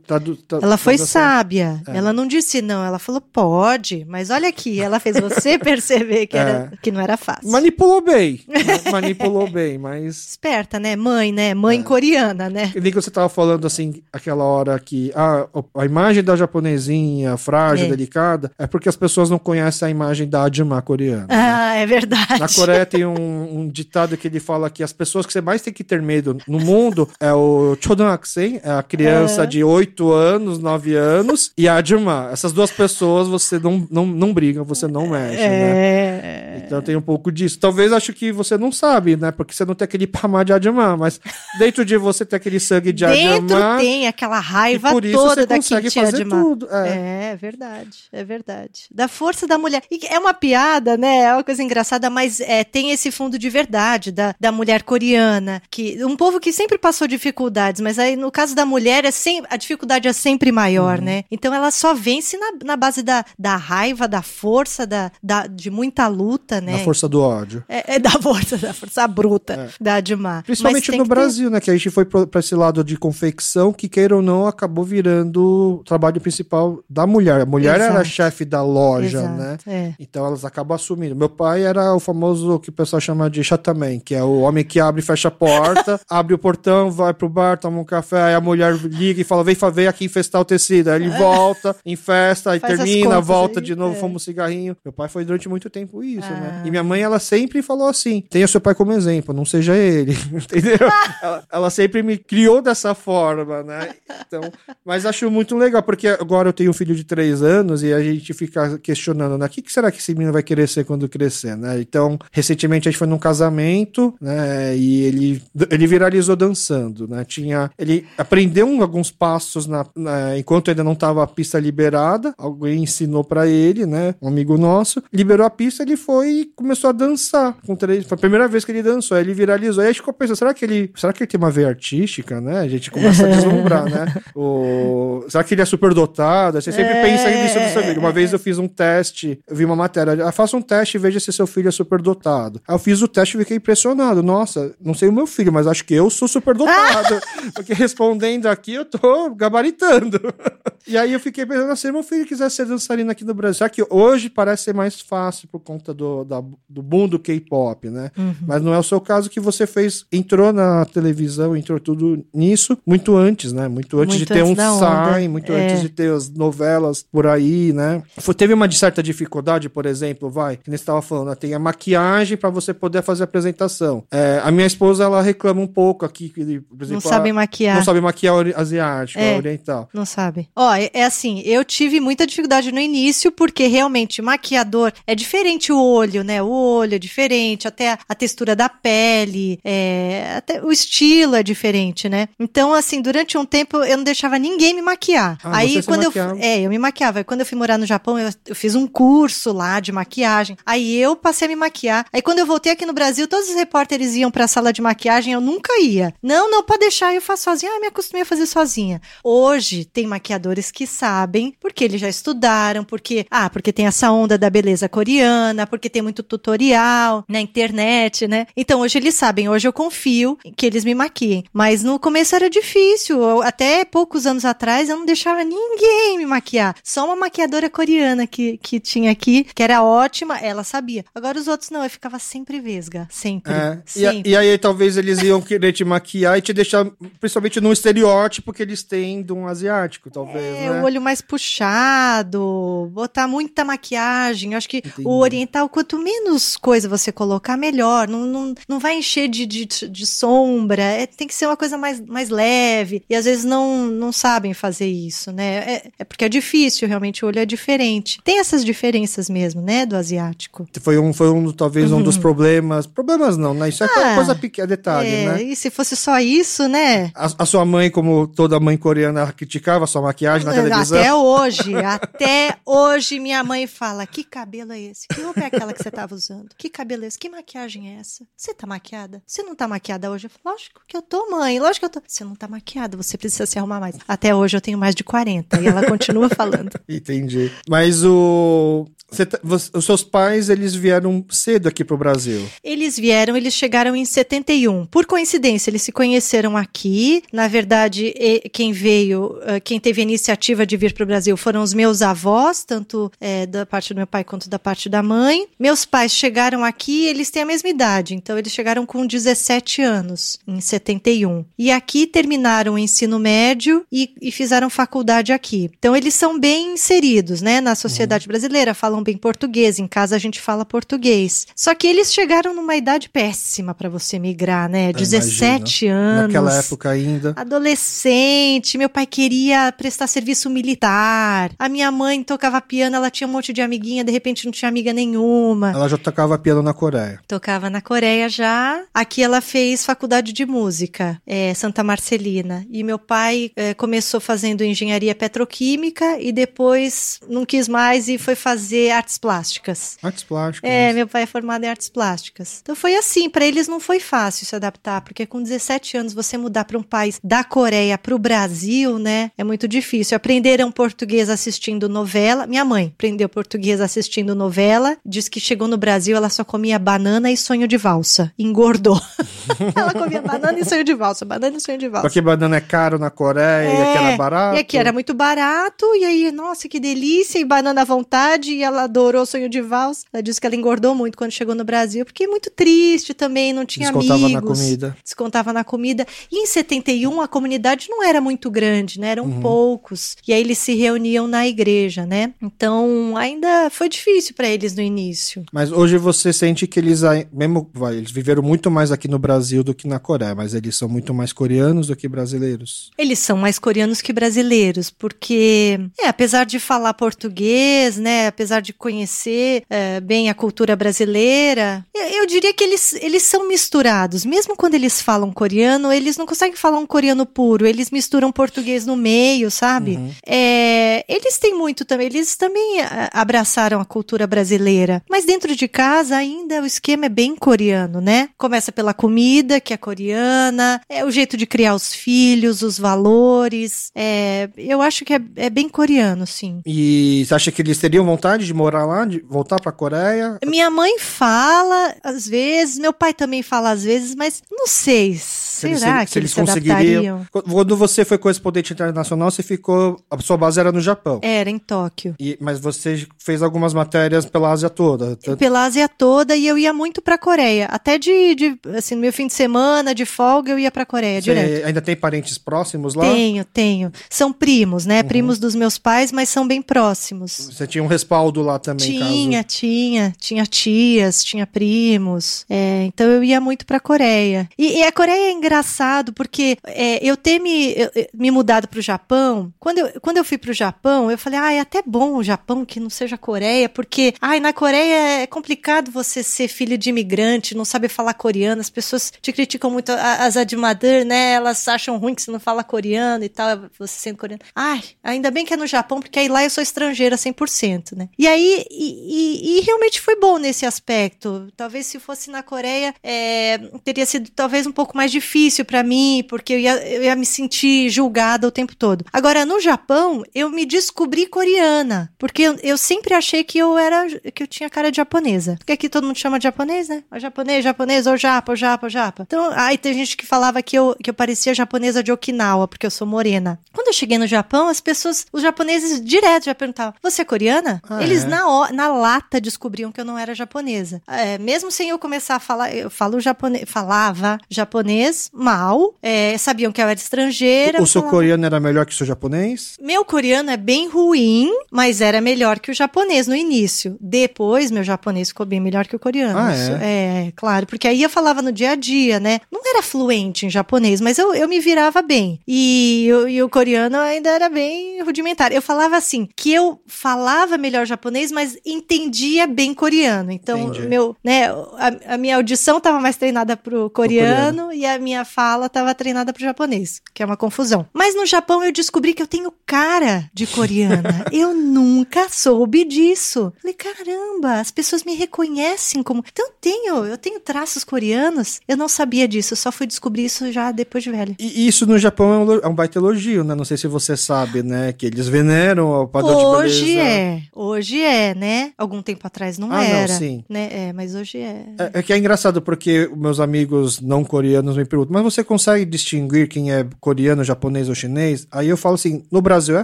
tradu- tra- Ela foi tradução- sábia. É. Ela não disse não. Ela falou, pode. Mas olha aqui, ela fez você [LAUGHS] perceber que, era, que não era fácil. Manipulou bem. [LAUGHS] né? Manipulou bem, mas. Esperta, né? Mãe, né? Mãe coreana, né? Nem que você tava falando assim, aquela hora que ah, a imagem da japonesinha, frágil, É. delicada, é porque as pessoas não conhecem a imagem da Adjumá coreana. né? Ah, é verdade. Na Coreia tem um, um ditado que ele fala que as pessoas que você mais tem que ter medo no mundo é o Chodonakusen, é a criança É. de 8 anos, 9 anos, e a Adjumá. Essas duas pessoas você não, não, não briga, você não mexe, né? É. Então tem um pouco disso. Talvez acho que você não sabe, né? Porque você não tem aquele pamá de Adjumá, mas dentro de você tem aquele sangue de Dentro Adjumá. tem aquela raiva por isso toda você da consegue fazer tudo. É. É, verdade, é verdade. Da força da mulher. E é uma piada, né? É uma coisa engraçada, mas é, tem esse fundo de verdade da, da mulher coreana, que um povo que sempre passou dificuldades, mas aí no caso da mulher é sem, a dificuldade é sempre maior, Uhum. né? Então ela só vence na, na base da, da raiva, da força, da, da, de muita luta, né? Na força do ódio. É, é da força, da força bruta É. da Admar. Principalmente no que ter- Brasil, né? Que a gente foi pra esse lado de confecção, que queira ou não, acabou virando o trabalho principal da mulher. A mulher era a Exato. chefe da loja, Exato, né? É. Então elas acabam assumindo. Meu pai era o famoso que o pessoal chama de chataman, que é o homem que abre e fecha a porta, [LAUGHS] abre o portão, vai pro bar, toma um café, aí a mulher liga e fala: vem, vem aqui infestar o tecido. Aí ele volta, infesta, aí Faz termina, contas volta aí, de novo, é. fuma um cigarrinho. Meu pai foi durante muito tempo isso, né? Ah. E minha mãe, ela sempre falou assim: tenha seu pai como exemplo, não seja ele. [LAUGHS] Entendeu? [LAUGHS] ela, ela sempre me criou dessa forma, né? Então, mas acho muito legal, porque agora eu tenho um filho de três anos e a gente fica questionando, né? O que, que será que esse menino vai querer ser quando crescer, né? Então, recentemente a gente foi num casamento, né? E ele, ele viralizou dançando, né? Tinha. Ele aprendeu alguns passos na, na- enquanto ainda não estava a pista liberada. Alguém ensinou pra ele, né? Um amigo nosso. Liberou a pista, ele foi e começou a dançar. Com três, foi a primeira vez que ele dançou. Aí ele viralizou. Aí a gente ficou pensando, será que ele. Será que ele tem uma veia artística, né? A gente começa a deslumbrar, né? [LAUGHS] O, será que ele é superdotado? Você sempre É. pensa nisso do seu filho. Uma vez eu fiz um teste, eu vi uma matéria. Ah, faça um teste e veja se seu filho é superdotado. Aí eu fiz o teste e fiquei impressionado. Nossa, não sei o meu filho, mas acho que eu sou superdotado. [LAUGHS] [LAUGHS] Porque respondendo aqui, eu tô gabaritando. [LAUGHS] e aí eu fiquei pensando, se meu filho quiser ser dançarino aqui no Brasil, será que hoje parece ser mais fácil por conta do, da- do boom do K-pop, né? Uhum. Mas não é o seu caso que você fez, entrou na televisão, entrou tudo nisso muito antes, né? Muito antes Muito de ter antes um. Sign, muito É. antes de ter as novelas por aí, né? Foi- teve uma certa dificuldade, por exemplo, vai, que nem você estava falando, né? tem a maquiagem para você poder fazer a apresentação. É, a minha esposa, ela reclama um pouco aqui, que, por Não exemplo, sabem a- maquiar. não sabe maquiar asiático, É. oriental. Não sabe. Ó, é, é assim, eu tive muita dificuldade no início, porque realmente maquiador é diferente o olho, né? O olho é diferente, até a, a textura da pele, é, até o estilo é diferente, né? Então, assim, durante um tempo eu não deixava ninguém me maquiar. Ah, Aí quando eu. maquiava. Eu me maquiava. Quando eu fui morar no Japão, eu, eu fiz um curso lá de maquiagem. Aí eu passei a me maquiar. Aí quando eu voltei aqui no Brasil, todos os repórteres iam pra sala de maquiagem, eu nunca ia. Não, não, pode deixar, eu faço sozinha. Ah, me acostumei a fazer sozinha. Hoje tem maquiadores que sabem, porque eles já estudaram, porque ah, porque tem essa onda da beleza coreana, porque tem muito tutorial na internet, né? Então hoje eles sabem, hoje eu confio que eles me maquiem. Mas no começo era difícil, eu- até poucos anos atrás eu não deixava ninguém me maquiar. Só uma maquiadora coreana que, que tinha aqui, que era ótima, ela sabia. Agora os outros não, eu ficava sempre vesga, sempre. É, e, sempre. e aí talvez eles iam querer te maquiar e te deixar, principalmente num estereótipo que eles têm de um asiático, talvez, É, né? o olho mais puxado, botar muita maquiagem. Eu acho que Entendi. o oriental, quanto menos coisa você colocar, melhor. Não, não, não vai encher de, de, de sombra. É, tem que ser uma coisa mais, mais leve. E às vezes não, não sabem fazer isso, né? É, é porque é difícil, realmente, o olho é diferente. Tem essas diferenças mesmo, né, do asiático. Foi um, foi um talvez um dos problemas. Problemas não, né? Isso é Uhum. Ah, coisa pequena, detalhe, é, né? E se fosse só isso, né? A, a sua mãe, como toda mãe coreana, criticava a sua maquiagem na televisão. Até [LAUGHS] hoje, até hoje minha mãe fala: que cabelo é esse? Que roupa é aquela que você tava usando? Que cabelo é esse? Que maquiagem é essa? Você tá maquiada? Você não tá maquiada hoje? Eu falo, lógico que eu tô, mãe. Lógico que eu tô. Você não tá maquiada, você precisa se arrumar mais. Até hoje eu tenho mais de 40 e ela continua falando. [LAUGHS] Entendi. Mas o. você tá- você- os seus pais, eles vieram cedo aqui pro Brasil. Eles vieram, eles chegaram em 71. Por coincidência, eles se conheceram aqui. Na verdade, quem veio, eh, quem teve a iniciativa de vir para o Brasil foram os meus avós, tanto eh, da parte do meu pai quanto da parte da mãe. Meus pais chegaram aqui, eles têm a mesma idade, então eles chegaram com 17 anos, em 71. E aqui terminaram o ensino médio e, e fizeram faculdade aqui. Então eles são bem inseridos, né, na sociedade brasileira, falam falam bem português. Em casa a gente fala português. Só que eles chegaram numa idade péssima para você migrar, né? 17 anos. Naquela época ainda. Adolescente. Meu pai queria prestar serviço militar. A minha mãe tocava piano, ela tinha um monte de amiguinha, de repente não tinha amiga nenhuma. Ela já tocava piano na Coreia. Tocava na Coreia já. Aqui ela fez faculdade de música, é, Santa Marcelina. E meu pai é, começou fazendo engenharia petroquímica e depois não quis mais e foi fazer artes plásticas. Artes plásticas. É, meu pai é formado em artes plásticas. Então foi assim, para eles não foi fácil se adaptar, porque com 17 anos você mudar para um país da Coreia para o Brasil, né, é muito difícil. Aprenderam português assistindo novela. Minha mãe aprendeu português assistindo novela. Diz que chegou no Brasil, ela só comia banana e sonho de valsa. Engordou. [LAUGHS] ela comia banana e sonho de valsa, banana e sonho de valsa. Porque banana é caro na Coreia é, e aqui era barato. E aqui era muito barato, e aí, nossa, que delícia, e banana à vontade, e ela adorou o sonho de valsa. Ela disse que ela engordou muito quando chegou no Brasil, porque é muito triste também, não tinha Descontava amigos. na comida. Descontava na comida. E em 71 a comunidade não era muito grande, né? Eram uhum. poucos. E aí eles se reuniam na igreja, né? Então ainda foi difícil para eles no início. Mas hoje você sente que eles, mesmo, vai, eles viveram muito mais aqui no Brasil do que na Coreia, mas eles são muito mais coreanos do que brasileiros. Eles são mais coreanos que brasileiros, porque, é, apesar de falar português, né? Apesar de conhecer é, bem a cultura brasileira, eu, eu diria que eles, eles são misturados. Mesmo quando eles falam coreano, eles não conseguem falar um coreano puro, eles misturam português no meio, sabe? Uhum. É, eles têm muito também, eles também abraçaram a cultura brasileira, mas dentro de casa ainda o esquema é bem coreano, né? Começa pela comida, que é coreana, é o jeito de criar os filhos, os valores. É, eu acho que é, é bem coreano, sim. E você acha que eles teriam vontade de morar lá, de voltar para a Coreia? Minha mãe fala às vezes, meu pai também fala às vezes, mas não sei. Se Será eles, que eles conseguiriam? Quando você foi correspondente internacional, você ficou. A sua base era no Japão. Era, em Tóquio. E, mas você fez algumas matérias pela Ásia toda. Tanto... Pela Ásia toda e eu ia muito pra Coreia. Até de, de assim, no meu fim de semana, de folga, eu ia pra Coreia você direto. Ainda tem parentes próximos lá? Tenho, tenho. São primos, né? Uhum. Primos dos meus pais, mas são bem próximos. Você tinha um respaldo lá também, Tinha, caso... tinha. Tinha tias, tinha primos. É, então eu ia muito pra Coreia. E, e a Coreia é engraçado, porque é, eu ter me, eu, me mudado pro Japão, quando eu, quando eu fui pro Japão, eu falei, ah, é até bom o Japão que não seja Coreia, porque, ai, na Coreia é complicado você ser filho de imigrante, não sabe falar coreano, as pessoas te criticam muito, as Adimadur, né, elas acham ruim que você não fala coreano e tal, você sendo coreano. Ai, ainda bem que é no Japão, porque aí lá eu sou estrangeira 100%, né. E aí, e, e, e realmente foi bom nesse aspecto. Talvez se fosse na Coreia, é, teria sido talvez um pouco mais difícil para mim, porque eu ia, eu ia me sentir julgada o tempo todo. Agora, no Japão, eu me descobri coreana, porque eu, eu sempre achei que eu era, que eu tinha cara de japonesa. Porque aqui todo mundo chama de japonês, né? O japonês, japonês, ou japa, ou japa, ou japa. Então, aí tem gente que falava que eu, que eu parecia japonesa de Okinawa, porque eu sou morena. Quando eu cheguei no Japão, as pessoas, os japoneses direto já perguntavam: Você é coreana? Ah, Eles é? na, na lata descobriam que eu não era japonesa. É, mesmo sem eu começar a falar, eu falo japonês, falava japonês mal, é, sabiam que eu era estrangeira. O, o seu coreano era melhor que o seu japonês? Meu coreano é bem ruim, mas era melhor que o japonês no início. Depois, meu japonês ficou bem melhor que o coreano. Ah, é? é, claro, porque aí eu falava no dia a dia, né? Não era fluente em japonês, mas eu, eu me virava bem. E, e o coreano ainda era bem rudimentar. Eu falava assim, que eu falava melhor japonês, mas entendia bem coreano. Então, Entendi. meu, né, a, a, minha audição estava mais treinada pro coreano, coreano, e a minha fala estava treinada pro japonês, que é uma confusão. Mas no Japão eu descobri que eu tenho cara de coreana. [LAUGHS] eu nunca soube disso. Falei, caramba, as pessoas me reconhecem como. Então eu tenho, eu tenho traços coreanos. Eu não sabia disso, eu só fui descobrir isso já depois de velho. E isso no Japão é um, é um baita elogio, né? Não sei se você sabe, né? Que eles veneram o padrão hoje de beleza. Hoje é, hoje é, né? Algum tempo atrás não ah, era. Não, sim. Né? É, mas hoje é. é. É que é engraçado porque meus amigos não coreanos me perguntam, mas você consegue distinguir quem é coreano, japonês ou chinês? Aí eu falo assim, no Brasil é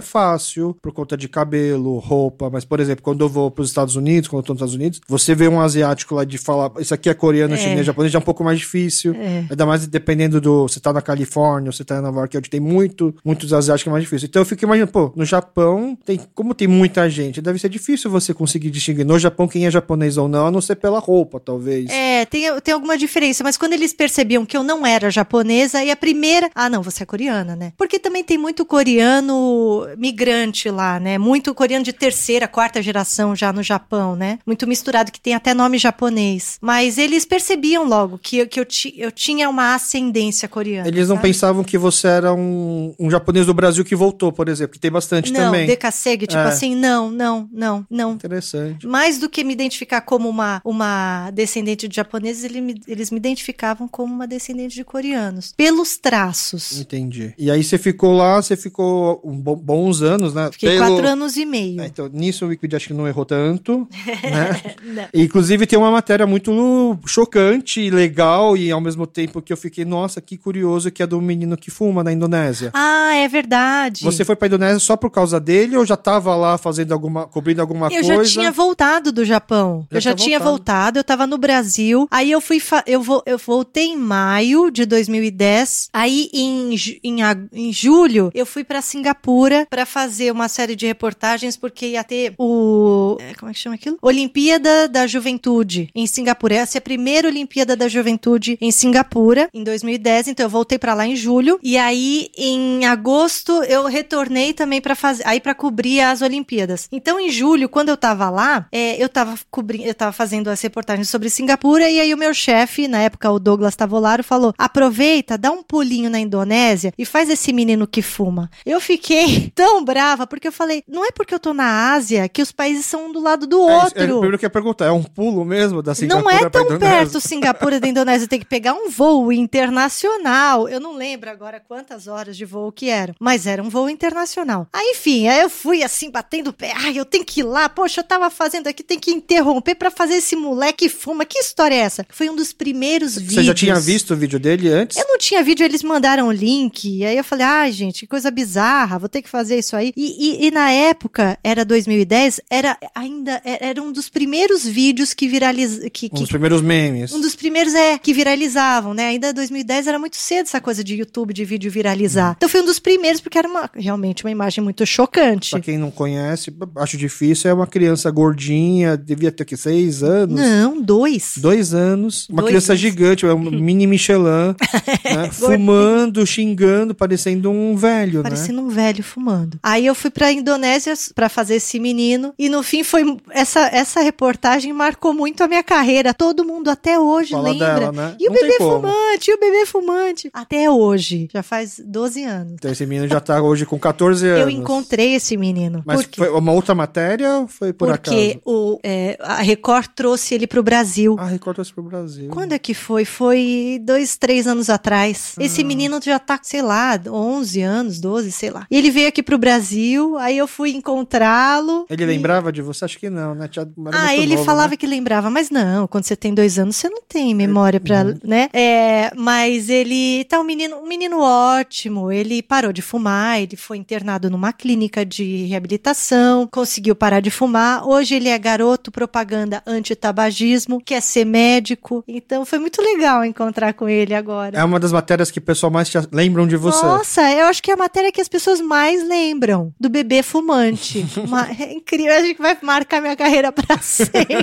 fácil, por conta de cabelo, roupa, mas, por exemplo, quando eu vou para os Estados Unidos, quando eu tô nos Estados Unidos, você vê um asiático lá de falar, isso aqui é coreano, é. chinês, japonês, já é um pouco mais difícil. É. Ainda mais dependendo do, você tá na Califórnia, você tá em Nova York, onde tem muito, muitos asiáticos é mais difícil. Então eu fico imaginando, pô, no Japão, tem, como tem muita gente, deve ser difícil você conseguir distinguir no Japão quem é japonês ou não, a não ser pela roupa, talvez. É, tem, tem alguma diferença, mas quando eles percebiam que eu não era japonesa, e a primeira. Ah, não, você é coreana, né? Porque também tem muito coreano migrante lá, né? Muito coreano de terceira, quarta geração já no Japão, né? Muito misturado, que tem até nome japonês. Mas eles percebiam logo que, eu- que eu, ti, eu tinha uma ascendência coreana. Eles não sabe? pensavam que você era um, um japonês do Brasil que voltou, por exemplo, que tem bastante Não, também. decassegue, tipo É. assim, não, não, não, não. Interessante. Mais do que me identificar como uma, uma descendente de japoneses, ele me- eles me identificavam como uma descendente de coreanos. Pelos traços. Entendi. E aí você ficou lá, você ficou um bo- bons anos, né? Fiquei Pelo- quatro anos e meio. É, então, nisso o Wikipedia acho que não errou tanto, [LAUGHS] né? Não. E, Inclusive tem uma matéria muito chocante e legal e ao mesmo tempo que eu fiquei, nossa, que curioso que é do menino que fuma na Indonésia. Ah, é verdade. Você foi pra Indonésia só por causa dele ou já tava lá fazendo alguma, cobrindo alguma Eu coisa? já tinha voltado do Japão. Já eu já tinha voltado. voltado, eu tava no Brasil. Aí eu fui. Eu, vo- eu voltei em maio de 2010. Aí em, em, em julho eu fui pra Singapura pra fazer uma série de reportagens, porque ia ter o. é, Como é que chama aquilo? Olimpíada da Juventude em Singapura. Essa é a primeira Olimpíada da Juventude em Singapura, em 2010. Então eu voltei pra lá em julho. E aí em agosto eu retornei também pra fazer. Aí pra cobrir as Olimpíadas. Então em julho, quando eu tava lá, é, eu tava cobrindo, eu tava fazendo as reportagens sobre Singapura. E aí o meu chefe, na época o Douglas Tavolaro, falou: aproveita, dá um pulinho na Indonésia e faz esse menino que fuma. Eu fiquei [LAUGHS] tão brava porque eu falei: não é porque eu tô na Ásia que os países são um do lado do É, é, outro. primeiro que eu perguntar, é um pulo mesmo da Singapura Não é tão perto [LAUGHS] Singapura da Indonésia, tem que pegar um voo internacional. Eu não lembro agora quantas horas de voo que eram, mas era um voo internacional. Aí, enfim, aí eu fui assim, batendo o pé. Ai, eu tenho que ir lá. Poxa, eu tava fazendo aqui, tem que interromper pra fazer esse moleque fuma. Que história é essa? Foi um dos primeiros vídeos. Você já tinha visto o vídeo dele antes? Eu não tinha vídeo, eles mandaram o link. E aí eu falei, ai, gente, que coisa bizarra, vou ter que fazer isso aí. E, e- e na época, era 2010, era ainda era um dos primeiros vídeos que viralizavam. Que, Um que- dos primeiros memes. um dos primeiros é que viralizavam, né? Ainda 2010 era muito cedo essa coisa de YouTube, de vídeo viralizar. Então foi um dos primeiros, porque era uma, realmente uma imagem muito chocante. Pra quem não conhece, acho difícil, é uma criança gordinha, devia ter que seis anos. Não, dois. Dois anos, uma Dois criança anos. gigante, é um [LAUGHS] mini Michelin, [LAUGHS] né, fumando, xingando, parecendo um velho, né? Parecendo um velho fumando. Aí eu fui pra Indonésia pra fazer esse menino e no fim foi essa essa reportagem marcou muito a minha carreira. Todo mundo até hoje Fala lembra. dela, né? E o Não bebê fumante, e o bebê fumante. Até hoje, já faz 12 anos. Então esse menino já tá hoje com 14 anos. Eu encontrei esse menino. Mas Por quê? foi uma outra matéria ou foi por Porque acaso? o, é, a Record trouxe ele pro Brasil. Ah, Record trouxe pro Brasil. Quando é que foi? Foi dois, três anos atrás. Ah. Esse menino já tá, sei lá, 11 anos, 12, sei lá. E ele veio aqui pro Brasil, aí eu fui encontrá-lo. Ele e- lembrava de você? Acho que não, né? Tinha- Ah, ele novo, falava né? que lembrava, mas não, quando você tem dois anos, você não tem memória pra, Uhum. né? É, mas ele tá um menino, um menino ótimo, ele parou de fumar, ele foi internado numa clínica de reabilitação, conseguiu parar de fumar, hoje ele é garoto propaganda anti-tabagismo, quer ser médico, então foi muito legal encontrar com ele agora. É uma das matérias que o pessoal mais lembram de você. Nossa, eu acho que é a matéria que as pessoas mais lembram do bebê fumante. [LAUGHS] Uma- é incrível, acho que vai marcar minha carreira pra [LAUGHS] sempre.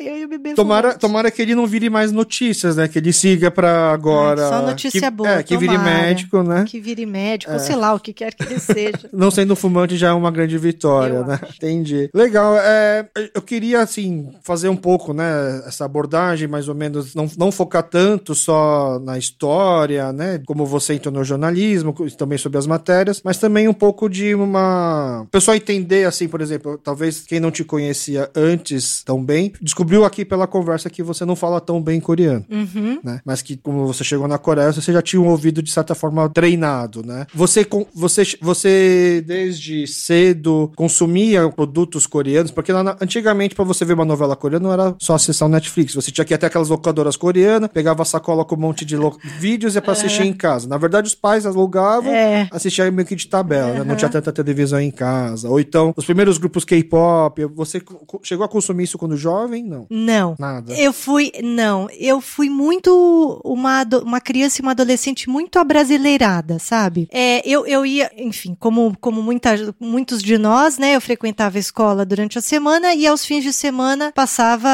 eu e o bebê Tomara, fumante. tomara que ele não vire mais notícias, né? Que ele siga pra agora. Ai, só notícia que, boa, É, que vire tomara. médico, né? Que vire médico, É. sei lá, o que quer que ele seja. Não sendo fumante já é uma grande vitória, Eu né? Entendi. Legal. É, eu queria, assim, fazer um pouco, né? Essa abordagem, mais ou menos, não, não focar tanto só na história, né? Como você entrou no jornalismo, também sobre as matérias, mas também um pouco de uma. O pessoal entender, assim, por exemplo, talvez quem não te conhecia antes tão bem, descobriu aqui pela conversa que você não fala tão bem coreano Uhum. né? Mas que como você chegou na Coreia, você já tinha um ouvido de certa forma treinado, né? Você com- você você desde cedo consumia produtos coreanos, porque lá na- antigamente para você ver uma novela coreana não era só acessar o Netflix, você tinha que ir até aquelas locadoras coreanas, pegava a sacola com um monte de lo- vídeos e ia pra assistir em casa. Na verdade, os pais alugavam, É. assistia meio que de tabela, né? Não tinha tanta televisão em casa. Ou então, os primeiros grupos K-pop, você chegou a consumir isso quando jovem? Não. Não. Nada. Eu fui, não, eu fui muito uma, uma criança e uma adolescente muito abrasileirada, sabe? É, eu, eu ia, enfim, como, como muita, muitos de nós, né? Eu, frequentava a escola durante a semana e aos fins de semana passava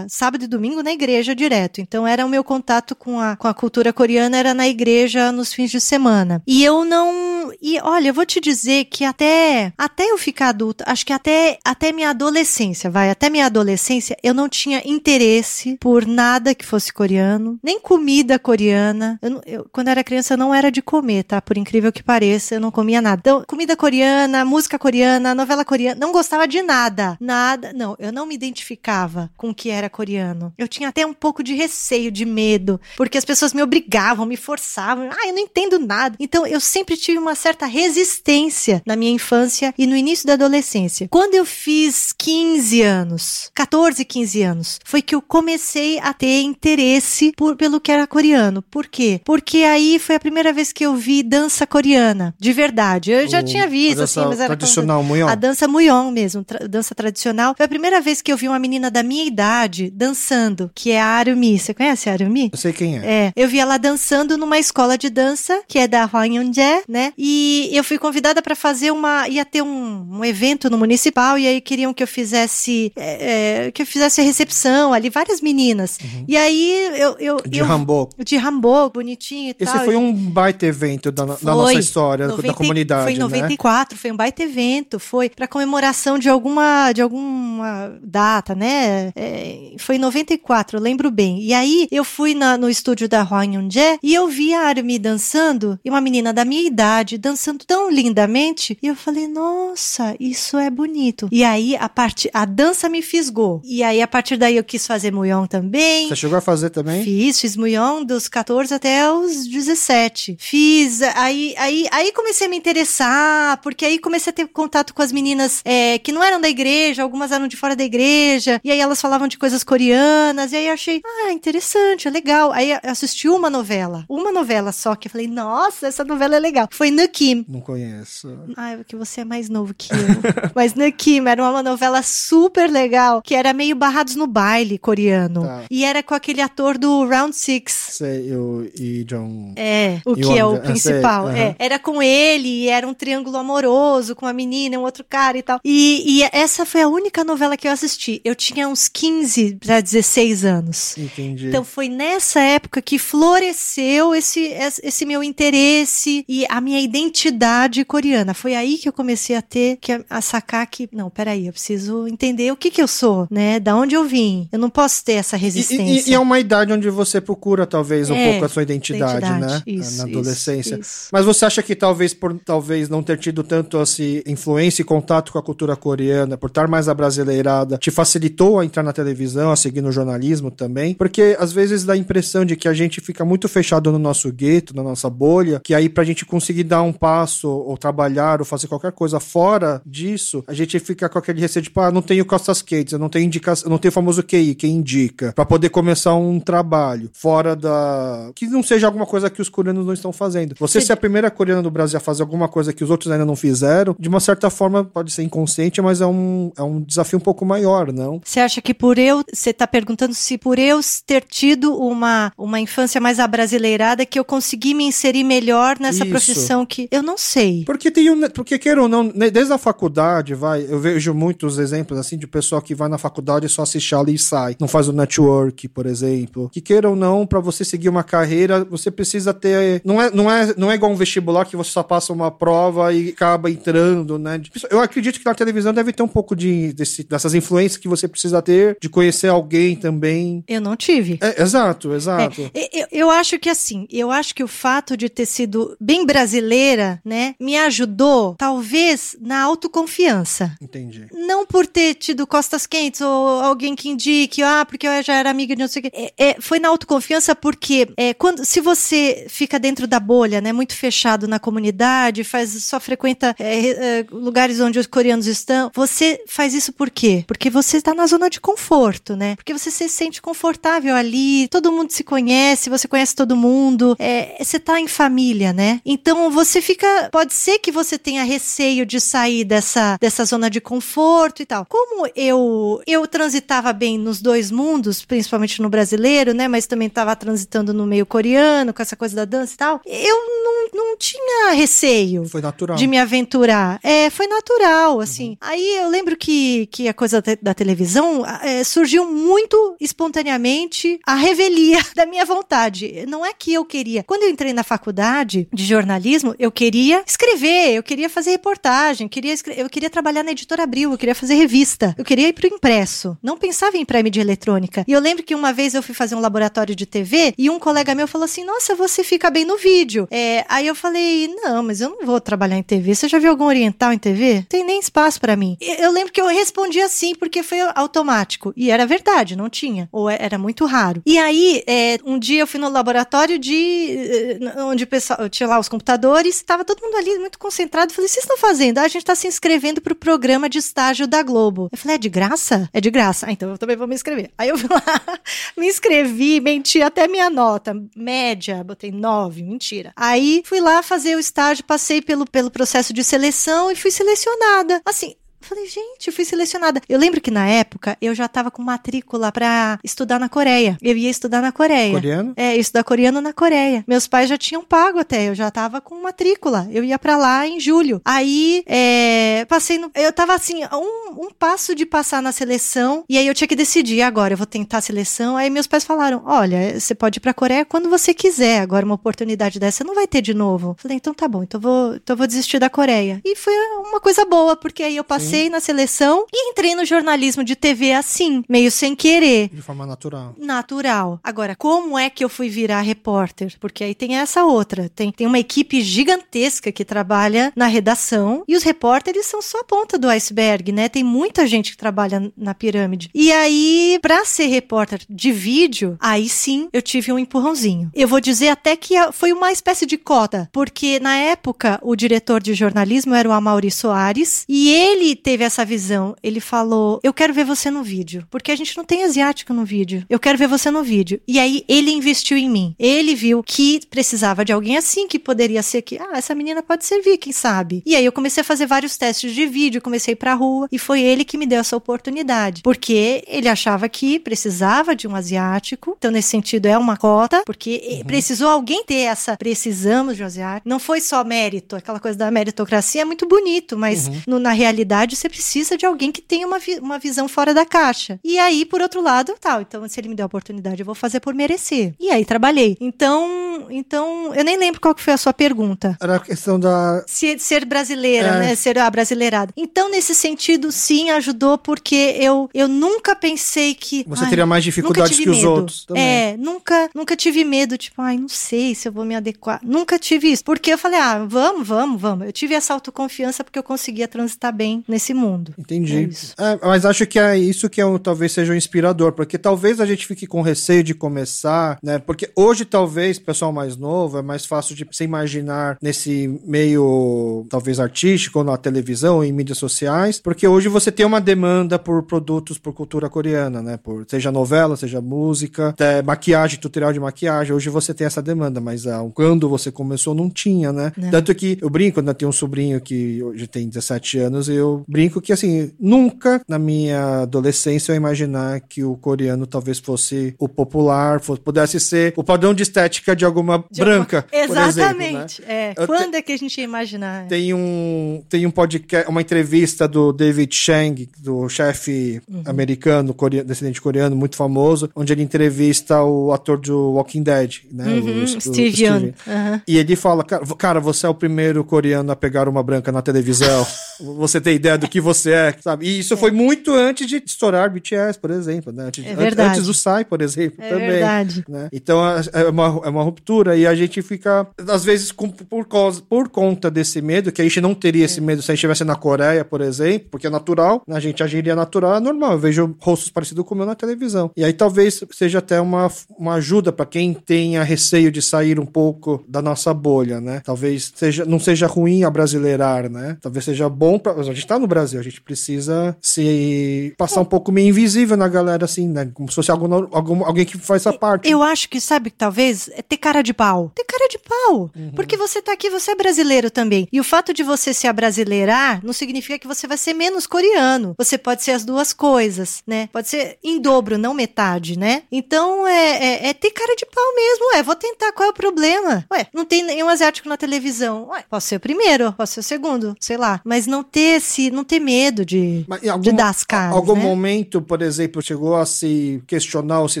sábado e domingo na igreja direto. Então era o meu contato com a, com a cultura coreana era na igreja nos fins de semana. E eu não. E olha, eu vou te dizer que até, até eu ficar adulta, acho que até, até minha adolescência, vai, até minha adolescência, eu não tinha interesse por nada que fosse coreano, nem comida coreana. Eu, eu, quando era criança, eu não era de comer, tá? Por incrível que pareça, eu não comia nada. Então, comida coreana, música coreana, novela coreana, não gostava de nada. Nada. Não, eu não me identificava com o que era coreano. Eu tinha até um pouco de receio, de medo, porque as pessoas me obrigavam, me forçavam. Ah, eu não entendo nada. Então, eu sempre tive uma certa resistência na minha infância e no início da adolescência. Quando eu fiz 15 anos, 14, 15 anos, foi que eu comecei a ter interesse por, pelo que era coreano. Por quê? Porque aí foi a primeira vez que eu vi dança coreana, de verdade. Eu já o, tinha visto, assim, mas era tradicional, muyon. a dança muyon mesmo, tra dança tradicional. Foi a primeira vez que eu vi uma menina da minha idade dançando, que é a Arumi. Você conhece a Arumi? Eu sei quem é. É, eu vi ela dançando numa escola de dança, que é da Hwangyeonjae, né? E eu fui convidada para fazer uma, ia ter um, um, evento no municipal e aí queriam que eu fizesse, é, é, que eu fizesse a recepção ali, várias meninas. Uhum. E aí eu, eu de Rambo, de Rambo, bonitinho e Esse tal. foi um baita evento da, da nossa história, 90, da comunidade. Foi em 94, né? foi um baita evento, foi para comemoração de alguma, de alguma data, né? É, foi em 94, eu lembro bem. E aí eu fui na, no estúdio da Hwang e eu vi a Armin dançando e uma menina da minha idade dançando tão lindamente e eu falei, nossa, isso é bonito. E aí a parte, a dança me fisgou. E aí a partir daí eu quis fazer Muyon também. Você chegou a fazer também? Fiz, fiz Muyon dos 14 até os 17. Fiz, aí, aí, aí comecei a me interessar, porque aí comecei a ter contato com as meninas é, que não eram da igreja, algumas eram de fora da igreja, e aí elas falavam de coisas coreanas, e aí eu achei, ah, interessante, é legal. Aí assisti uma novela, uma novela só, que eu falei, nossa, essa novela é legal. Foi Nukim. Não conheço. Ah, é porque você é mais novo que eu. [LAUGHS] Mas Nukim era uma novela super legal, que era meio barrados no baile coreano. Tá. E era com aquele ator do Round Six. Sei, o e John. É, o que é o principal. Sei, é, era com ele, e era um triângulo amoroso com uma menina, um outro cara e tal. E, e essa foi a única novela que eu assisti. Eu tinha uns 15 para 16 anos. Entendi. Então foi nessa época que floresceu esse, esse meu interesse e a minha identidade coreana. Foi aí que eu comecei a ter, que a sacar que, não, peraí, eu preciso entender o que que eu sou, né? Da onde eu vim. Eu não posso ter essa resistência. E, e, e é uma idade onde você procura, talvez, um é, pouco a sua identidade, identidade né? Isso, Na adolescência. Isso, isso. Mas você acha que talvez por talvez não ter tido tanto assim, influência e contato com a cultura coreana, por estar mais abrasileirada, te facilitou a entrar na televisão, a seguir no jornalismo também? Porque às vezes dá a impressão de que a gente fica muito fechado no nosso gueto, na nossa bolha, que aí pra gente conseguir dar um passo, ou trabalhar, ou fazer qualquer coisa fora disso, a gente fica com aquele receio de, tipo, ah, não tenho costas quentes, eu não tenho indicação, não tenho o famoso QI, quem indica, para poder começar um trabalho fora da. que não seja alguma coisa que os coreanos não estão fazendo. Você Sim. ser a primeira coreana do Brasil a fazer alguma coisa que os outros ainda não fizeram, de uma certa forma pode ser inconsciente, mas é um, é um desafio um pouco maior, não? Você acha que por eu, você tá perguntando se por eu ter tido uma, uma infância mais abrasileirada que eu consegui me inserir melhor nessa Isso. profissão que eu não sei. Porque tem um, porque queira ou não, né, desde a faculdade, vai, eu vejo muitos exemplos assim de pessoal que vai na faculdade e só assiste aula e sai, não faz o network, por exemplo. Que queira ou não, para você seguir uma carreira, você precisa ter, não é, não é, não é igual um vestibular que você só passa uma prova e acaba entrando, né? Eu acredito que na televisão deve ter um pouco de desse, dessas influências que você precisa ter, de conhecer alguém também. Eu não tive. É, exato, exato. É, eu, eu acho que assim, eu acho que o fato de ter sido bem brasileira, né, me ajudou, talvez, na autoconfiança. Entendi. Não por ter tido costas quentes ou alguém que indique, ah, porque eu já era amiga de não sei o quê. É, é, foi na autoconfiança porque é, quando, se você fica dentro da bolha, né, muito fechado na comunidade, faz só frequenta é, é, lugares onde os coreanos estão, você faz isso por quê? Porque você está na zona de conforto, né? Porque você se sente confortável ali, todo mundo se conhece, você conhece todo mundo, é, você está em família, né? Então você fica. Pode ser que você tenha receio de sair dessa, dessa zona de conforto e tal. Como eu eu transitava bem nos dois mundos, principalmente no brasileiro, né? Mas também estava transitando no meio coreano, com essa coisa da dança e tal. Eu não, não tinha receio. Foi natural. De me aventurar. É, foi natural, assim. Uhum. Aí eu lembro que, que a coisa da televisão é, surgiu muito espontaneamente a revelia [LAUGHS] da minha vontade. Não é que eu queria. Quando eu entrei na faculdade de jornalismo, eu queria escrever, eu queria fazer reportagem, queria eu queria trabalhar na editora Abril, eu queria fazer revista, eu queria ir pro impresso. Não pensava em prêmio de eletrônica. E eu lembro que uma vez eu fui fazer um laboratório de TV e um colega meu falou assim: Nossa, você fica bem no vídeo. É, aí eu falei: Não, mas eu não vou trabalhar em TV. Você já viu algum oriental em TV? Não tem nem espaço para mim. Eu lembro que eu respondi assim porque foi automático. E era verdade, não tinha. Ou é, era muito raro. E aí, é, um dia eu fui no laboratório de. Eh, onde o pessoal. Tinha lá os computadores, tava todo mundo ali muito concentrado. Eu falei: Vocês estão fazendo? Ah, a gente tá se inscrevendo pro programa de estágio da Globo. Eu falei: É de graça? É de graça. Ah, então eu também vou me inscrever. Aí eu fui lá, [LAUGHS] me inscrevi, menti até minha nota. Média, botei nove, mentira. Aí fui lá fazer o estágio, passei pelo, pelo processo de seleção e fui selecionada. Assim, Falei, gente, eu fui selecionada. Eu lembro que na época eu já tava com matrícula pra estudar na Coreia. Eu ia estudar na Coreia. Coreano? É, estudar coreano na Coreia. Meus pais já tinham pago até, eu já tava com matrícula. Eu ia pra lá em julho. Aí, é, passei no. Eu tava assim, um, um passo de passar na seleção. E aí eu tinha que decidir agora, eu vou tentar a seleção. Aí meus pais falaram: olha, você pode ir pra Coreia quando você quiser. Agora, uma oportunidade dessa você não vai ter de novo. Falei, então tá bom, então vou, então vou desistir da Coreia. E foi uma coisa boa, porque aí eu passei. Sim passei na seleção e entrei no jornalismo de TV assim, meio sem querer. De forma natural. Natural. Agora, como é que eu fui virar repórter? Porque aí tem essa outra. Tem, tem uma equipe gigantesca que trabalha na redação e os repórteres são só a ponta do iceberg, né? Tem muita gente que trabalha na pirâmide. E aí, pra ser repórter de vídeo, aí sim eu tive um empurrãozinho. Eu vou dizer até que foi uma espécie de cota, porque na época o diretor de jornalismo era o Amaury Soares e ele teve essa visão. Ele falou: Eu quero ver você no vídeo. Porque a gente não tem asiático no vídeo. Eu quero ver você no vídeo. E aí ele investiu em mim. Ele viu que precisava de alguém assim, que poderia ser que, ah, essa menina pode servir, quem sabe? E aí eu comecei a fazer vários testes de vídeo, comecei pra rua. E foi ele que me deu essa oportunidade. Porque ele achava que precisava de um asiático. Então, nesse sentido, é uma cota. Porque uhum. precisou alguém ter essa. Precisamos de um asiático. Não foi só mérito. Aquela coisa da meritocracia é muito bonito, mas uhum. no, na realidade você precisa de alguém que tenha uma, vi uma visão fora da caixa. E aí, por outro lado, tal. Então, se ele me der a oportunidade, eu vou fazer por merecer. E aí, trabalhei. Então, então eu nem lembro qual que foi a sua pergunta. Era a questão da. Se, ser brasileira, é. né? Ser a brasileirada. Então, nesse sentido, sim, ajudou, porque eu, eu nunca pensei que. Você ai, teria mais dificuldades que medo. os outros. Também. É, nunca, nunca tive medo, tipo, ai, não sei se eu vou me adequar. Nunca tive isso. Porque eu falei, ah, vamos, vamos, vamos. Eu tive essa autoconfiança porque eu conseguia transitar bem nesse mundo. Entendi. É é, mas acho que é isso que é um, talvez seja um inspirador, porque talvez a gente fique com receio de começar, né? Porque hoje, talvez, pessoal mais novo, é mais fácil de se imaginar nesse meio, talvez, artístico, ou na televisão, ou em mídias sociais, porque hoje você tem uma demanda por produtos por cultura coreana, né? Por, seja novela, seja música, até maquiagem, tutorial de maquiagem. Hoje você tem essa demanda, mas ah, quando você começou não tinha, né? Não. Tanto que eu brinco, eu tenho um sobrinho que hoje tem 17 anos, eu brinco que, assim, nunca na minha adolescência eu imaginar que o coreano talvez fosse o popular, fosse, pudesse ser o padrão de estética de alguma de branca. Exatamente. Exemplo, né? é. Quando te... é que a gente ia imaginar? Tem um, tem um podcast, uma entrevista do David Chang, do chefe uhum. americano, coreano, descendente coreano, muito famoso, onde ele entrevista o ator do Walking Dead, né? Uhum, o, Steve, o Steve. Uhum. E ele fala, cara, você é o primeiro coreano a pegar uma branca na televisão. [LAUGHS] você tem ideia do do que você é, sabe? E isso é. foi muito antes de estourar BTS, por exemplo, né? Antes, é verdade. antes do Psy, por exemplo, é também. Verdade. Né? Então é, é uma, é uma ruptura e a gente fica, às vezes, com, por, causa, por conta desse medo, que a gente não teria esse é. medo se a gente estivesse na Coreia, por exemplo, porque é natural, né? a gente agiria natural, é normal. Eu vejo rostos parecidos com o meu na televisão. E aí talvez seja até uma, uma ajuda para quem tenha receio de sair um pouco da nossa bolha, né? Talvez seja, não seja ruim a brasileirar, né? Talvez seja bom bom pra. A gente tá no Brasil, a gente precisa se passar um pouco meio invisível na galera, assim, né? Como se fosse algum, algum, alguém que faz essa parte. Eu acho que, sabe, talvez é ter cara de pau. Ter cara de pau. Uhum. Porque você tá aqui, você é brasileiro também. E o fato de você se abrasileirar não significa que você vai ser menos coreano. Você pode ser as duas coisas, né? Pode ser em dobro, não metade, né? Então é, é, é ter cara de pau mesmo. Ué, vou tentar, qual é o problema? Ué, não tem nenhum asiático na televisão. Ué, posso ser o primeiro, posso ser o segundo, sei lá. Mas não ter esse, não ter medo de, Mas algum, de dar as caras. algum né? momento, por exemplo, chegou a se questionar ou se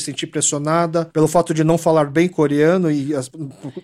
sentir pressionada pelo fato de não falar bem coreano e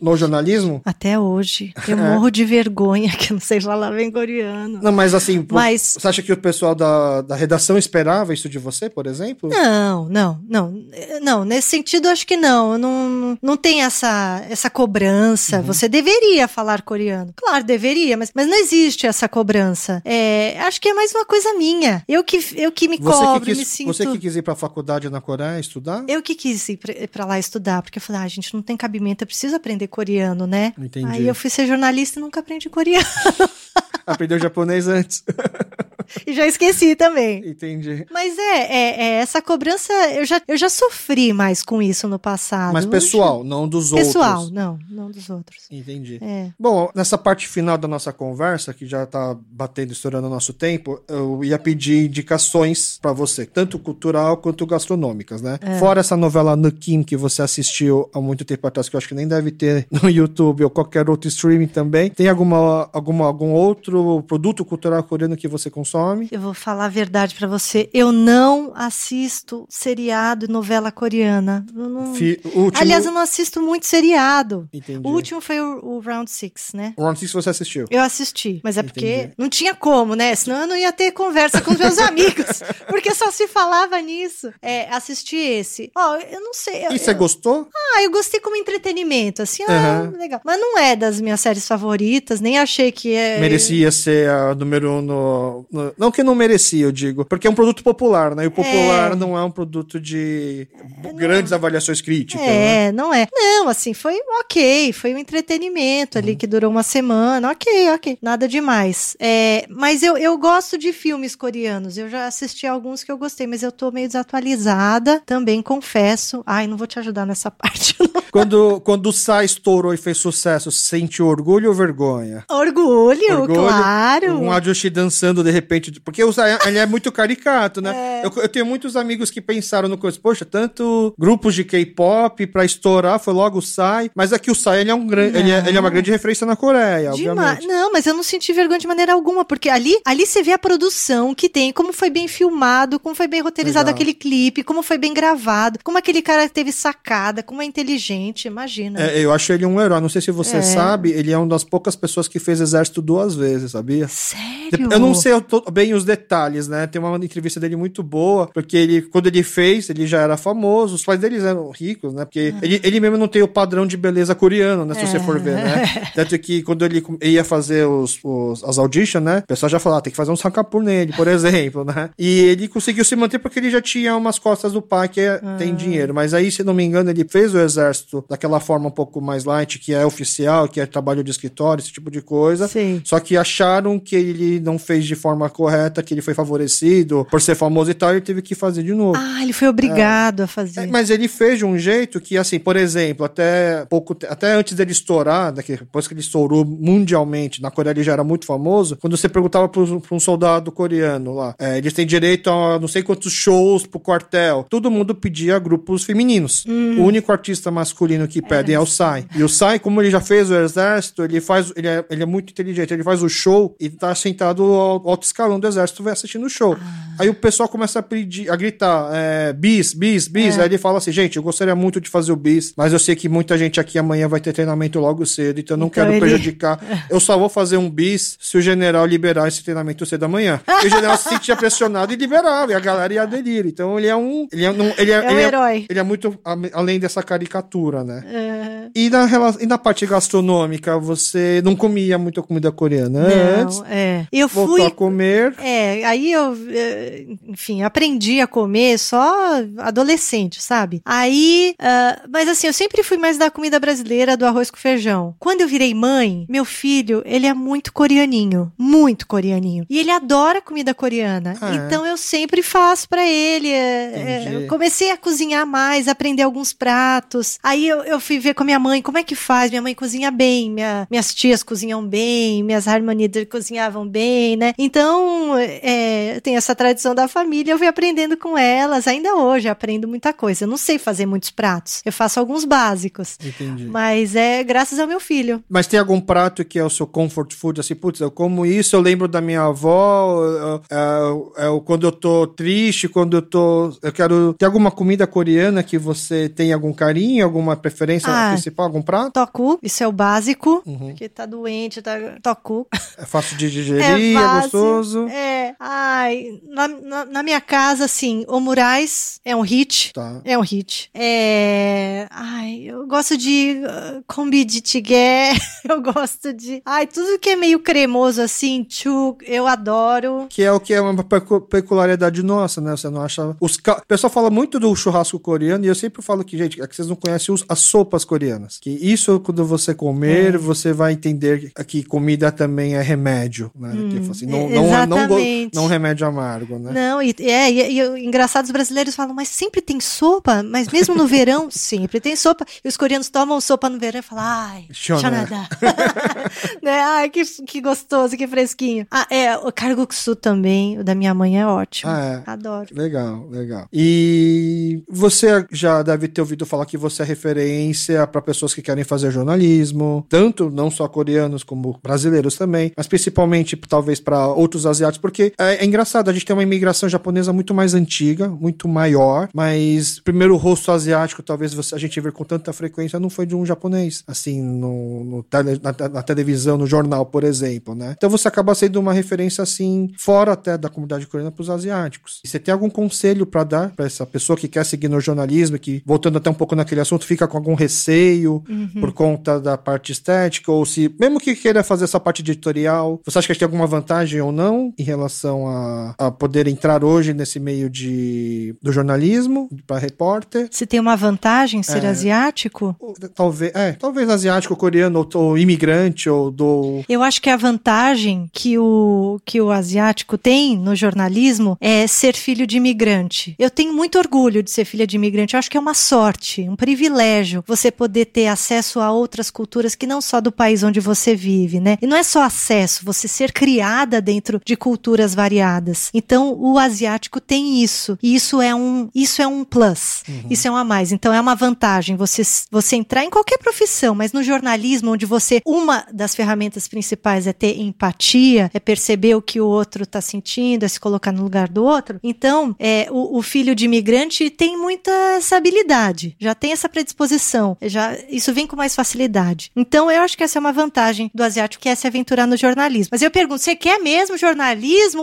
no jornalismo? Até hoje. Eu [LAUGHS] morro de vergonha que eu não sei falar bem coreano. Não, mas assim, Mas- você acha que o pessoal da, da redação esperava isso de você, por exemplo? Não, não, não. Não, nesse sentido, acho que não. Não, não tem essa, essa cobrança. Uhum. Você deveria falar coreano. Claro, deveria, mas, mas não existe essa cobrança. É, acho que é mais uma coisa minha. Eu que, eu que me Você cobro, que, me quis, sinto. você que quis ir pra faculdade na Coreia estudar? Eu que quis ir pra, pra lá estudar, porque eu falei, ah, gente, não tem cabimento, eu preciso aprender coreano, né? Entendi. Aí eu fui ser jornalista e nunca aprendi coreano. [LAUGHS] Aprendeu japonês antes. [LAUGHS] e já esqueci também. Entendi. Mas é, é, é, essa cobrança, eu já, eu já sofri mais com isso no passado. Mas pessoal, não dos Pessoal, outros. não, não dos outros. Entendi. É. Bom, nessa parte final da nossa conversa, que já tá batendo, estourando o nosso tempo, eu ia pedir indicações pra você, tanto cultural quanto gastronômicas, né? É. Fora essa novela Nukim que você assistiu há muito tempo atrás, que eu acho que nem deve ter [LAUGHS] no YouTube ou qualquer outro streaming também. Tem alguma, alguma, algum outro produto cultural coreano que você consome? Eu vou falar a verdade pra você. Eu não assisto seriado e novela coreana. Eu não- Fi- último... Aliás, eu não assisto muito seriado. Entendi. O último foi o, o Round Six, né? O Round Six você assistiu. Eu assisti, mas é porque Entendi. não tinha como, né? Senão eu não ia ter conversa com os meus [LAUGHS] amigos, porque só se falava nisso. É, assisti esse. Ó, eu não sei. eu- E você eu- gostou? Ah, eu gostei como entretenimento, assim, ah, Aham. legal. Mas não é das minhas séries favoritas, nem achei que é. Merecia ser a número um no, no- Não que não merecia, eu digo. Porque é um produto popular, né? E o popular É. não é um produto de grandes avaliações críticas. né? É, não é. Não, assim, foi ok, foi um entretenimento Uhum. ali que durou uma semana, ok, ok, nada demais. É, mas eu, eu gosto de filmes coreanos, eu já assisti alguns que eu gostei, mas eu tô meio desatualizada, também confesso. Ai, não vou te ajudar nessa [LAUGHS] parte, não. Quando, quando o Sai estourou e fez sucesso, sente orgulho ou vergonha? Orgulho, claro. Um Ajushi dançando de repente. Porque o ele é muito caricato, né? Eu, eu tenho muitos amigos que pensaram no coisa. Poxa, tanto grupos de K-pop pra estourar foi logo o Sai. Mas aqui o Sai ele é, um gran... ele, é, ele é uma grande referência na Coreia, Demais. obviamente. Não, mas eu não senti vergonha de maneira alguma, porque ali, ali você vê a produção que tem, como foi bem filmado, como foi bem roteirizado aquele clipe, como foi bem gravado, como aquele cara teve sacada, como é inteligente, imagina. É, eu acho ele um herói. Não sei se você É. sabe, ele é uma das poucas pessoas que fez exército duas vezes, sabia? Sério? Eu não sei to- bem os detalhes, né? Tem uma entrevista dele muito boa, porque ele, quando ele fez, ele já era famoso, os pais deles eram ricos, né? Porque ele, ele mesmo não tem o padrão de beleza coreano, né? Se você for ver, né? Tanto que quando ele ia fazer os, os- as auditions, né? O pessoal já falava, tem que fazer um sacapur nele, por [LAUGHS] exemplo, né? E ele conseguiu se manter porque ele já tinha umas costas do pai que é- tem dinheiro. Mas aí, se não me engano, ele fez o exército daquela forma um pouco mais light, que é oficial, que é trabalho de escritório, esse tipo de coisa. Sei. Só que acharam que ele não fez de forma correta, que ele foi favorecido por ser famoso e tal, ele teve que fazer de novo. Ah, ele foi obrigado a fazer. É, mas ele fez de um jeito que, assim, por exemplo, até pouco até antes dele estourar, né, que depois que ele estourou mundialmente, na Coreia ele já era muito famoso, quando você perguntava para um soldado coreano lá, é, eles têm direito a não sei quantos shows pro quartel, todo mundo pedia grupos femininos. O único artista masculino que pedem é o Psy. E o Psy, como ele já fez o exército, ele faz, ele é, ele é muito inteligente, ele faz o show e tá sentado ao alto escalão do exército vai assistindo o show. Aí o pessoal começa a pedir, a gritar, é, bis, bis, bis. Aí ele fala assim, gente, eu gostaria muito de fazer o bis, mas eu sei que muita gente aqui amanhã vai ter treinamento logo cedo, então eu não Então quero ele- prejudicar. [LAUGHS] Eu só vou fazer um bis se o general liberar esse treinamento cedo da manhã. E o general se sentia pressionado e liberava, e a galera ia aderir. Então ele é um. Ele é, não- ele é, É um ele herói. ele é muito a- além dessa caricatura, né? É. E na, e na parte gastronômica, você não comia muita comida coreana antes? Não, é. Eu fui. a comer. É, aí eu, eh, enfim, aprendi a comer só adolescente, sabe? Aí, ah, mas assim, eu sempre fui mais da comida brasileira, do arroz com feijão. Quando eu virei mãe, meu filho, ele é muito coreaninho, muito coreaninho. E ele adora comida coreana. Ah, é? então eu sempre faço pra ele. é, é, comecei a cozinhar mais, aprender alguns pratos. Aí eu, eu fui ver com a minha mãe como é que faz. Minha mãe cozinha bem, minha- minhas tias cozinham bem, minhas harmonidas cozinhavam bem, né? Então, é, tem essa tradição da família, eu fui aprendendo com elas. Ainda hoje aprendo muita coisa. Eu não sei fazer muitos pratos, eu faço alguns básicos. Entendi. Mas é graças ao meu filho. Mas tem algum prato que é o seu comfort food, assim, putz, eu como isso, eu lembro da minha avó, eu- eu- eu- quando eu tô triste, quando eu tô, eu quero, tem alguma comida coreana que você tem algum carinho, alguma preferência Ah. principal, algum prato? Toku, isso é o básico. Uhum. Que tá doente, tá. Toku. É fácil de [LAUGHS] digerir, é, fácil, gostoso. É. Ai, na, na, na minha casa, assim, o Murais é um hit. Tá. É um hit. É. Ai, eu gosto de uh, combi de tigué. [LAUGHS] Eu gosto de. Ai, tudo que é meio cremoso assim, chu, eu adoro. Que é o que é uma pecu- peculiaridade nossa, né? Você não acha. Os ca... O pessoal fala muito do churrasco coreano e eu sempre falo que, gente, é que vocês não conhecem os- as sopas coreanas. Que isso, quando você comer, É. você vai entender que comida também é remédio, né? que, assim, não, não, é- não, go- exatamente. não remédio amargo, né? Não, e, é, e, e engraçado, os brasileiros falam, mas sempre tem sopa? Mas mesmo no verão, [LAUGHS] sempre tem sopa. E os coreanos tomam sopa no verão e falam, ai, chanada. [LAUGHS] né? Ai, que, que gostoso, que fresquinho. Ah, é, o carguksu também, o da minha mãe é ótimo. Ah, é. Adoro. Legal, legal. E você já deve ter ouvido falar que você é referência para pessoas que querem fazer jornalismo, tanto não só coreanos como brasileiros também, mas principalmente talvez para outros asiáticos, porque é, é engraçado, a gente tem uma imigração japonesa muito mais antiga, muito maior, mas o primeiro rosto asiático, talvez você, a gente vê com tanta frequência, não foi de um japonês, assim, no, no tele- na, na televisão, no jornal, por exemplo, né? Então você acaba sendo uma referência, assim, fora até da comunidade coreana para os asiáticos. E você tem algum conselho para dar para essa pessoa que quer seguir no jornalismo, que, voltando até um pouco naquele assunto, fica com algum receio por conta da parte estética, ou se, mesmo que queira fazer essa parte editorial, você acha que tem alguma vantagem ou não em relação a, a poder entrar hoje nesse meio de, do jornalismo, para repórter? Se tem uma vantagem ser É. asiático? Ou, Talvez, é, talvez asiático, coreano, ou, ou imigrante, ou do. Eu acho que a vantagem que o, que o asiático tem no jornalismo é ser filho de imigrante. Eu tenho muito orgulho de ser filha de imigrante. Eu acho que é uma sorte, um privilégio você poder ter acesso a outras culturas que não só do país onde você vive, né? E não é só acesso, você ser criada dentro de culturas variadas. Então, o asiático tem isso. E isso é um, isso é um plus. Isso é um a mais. Então, é uma vantagem você, você entrar em qualquer profissão, mas no jornalismo, onde você, uma das ferramentas principais é ter empatia, é perceber o que o outro está sentindo, é se colocar no lugar do outro. Então, é, o, o filho de imigrante tem muita essa habilidade, já tem essa predisposição, já isso vem com mais facilidade. Então, eu acho que essa é uma vantagem do asiático, que é se aventurar no jornalismo. Mas eu pergunto, você quer mesmo jornalismo?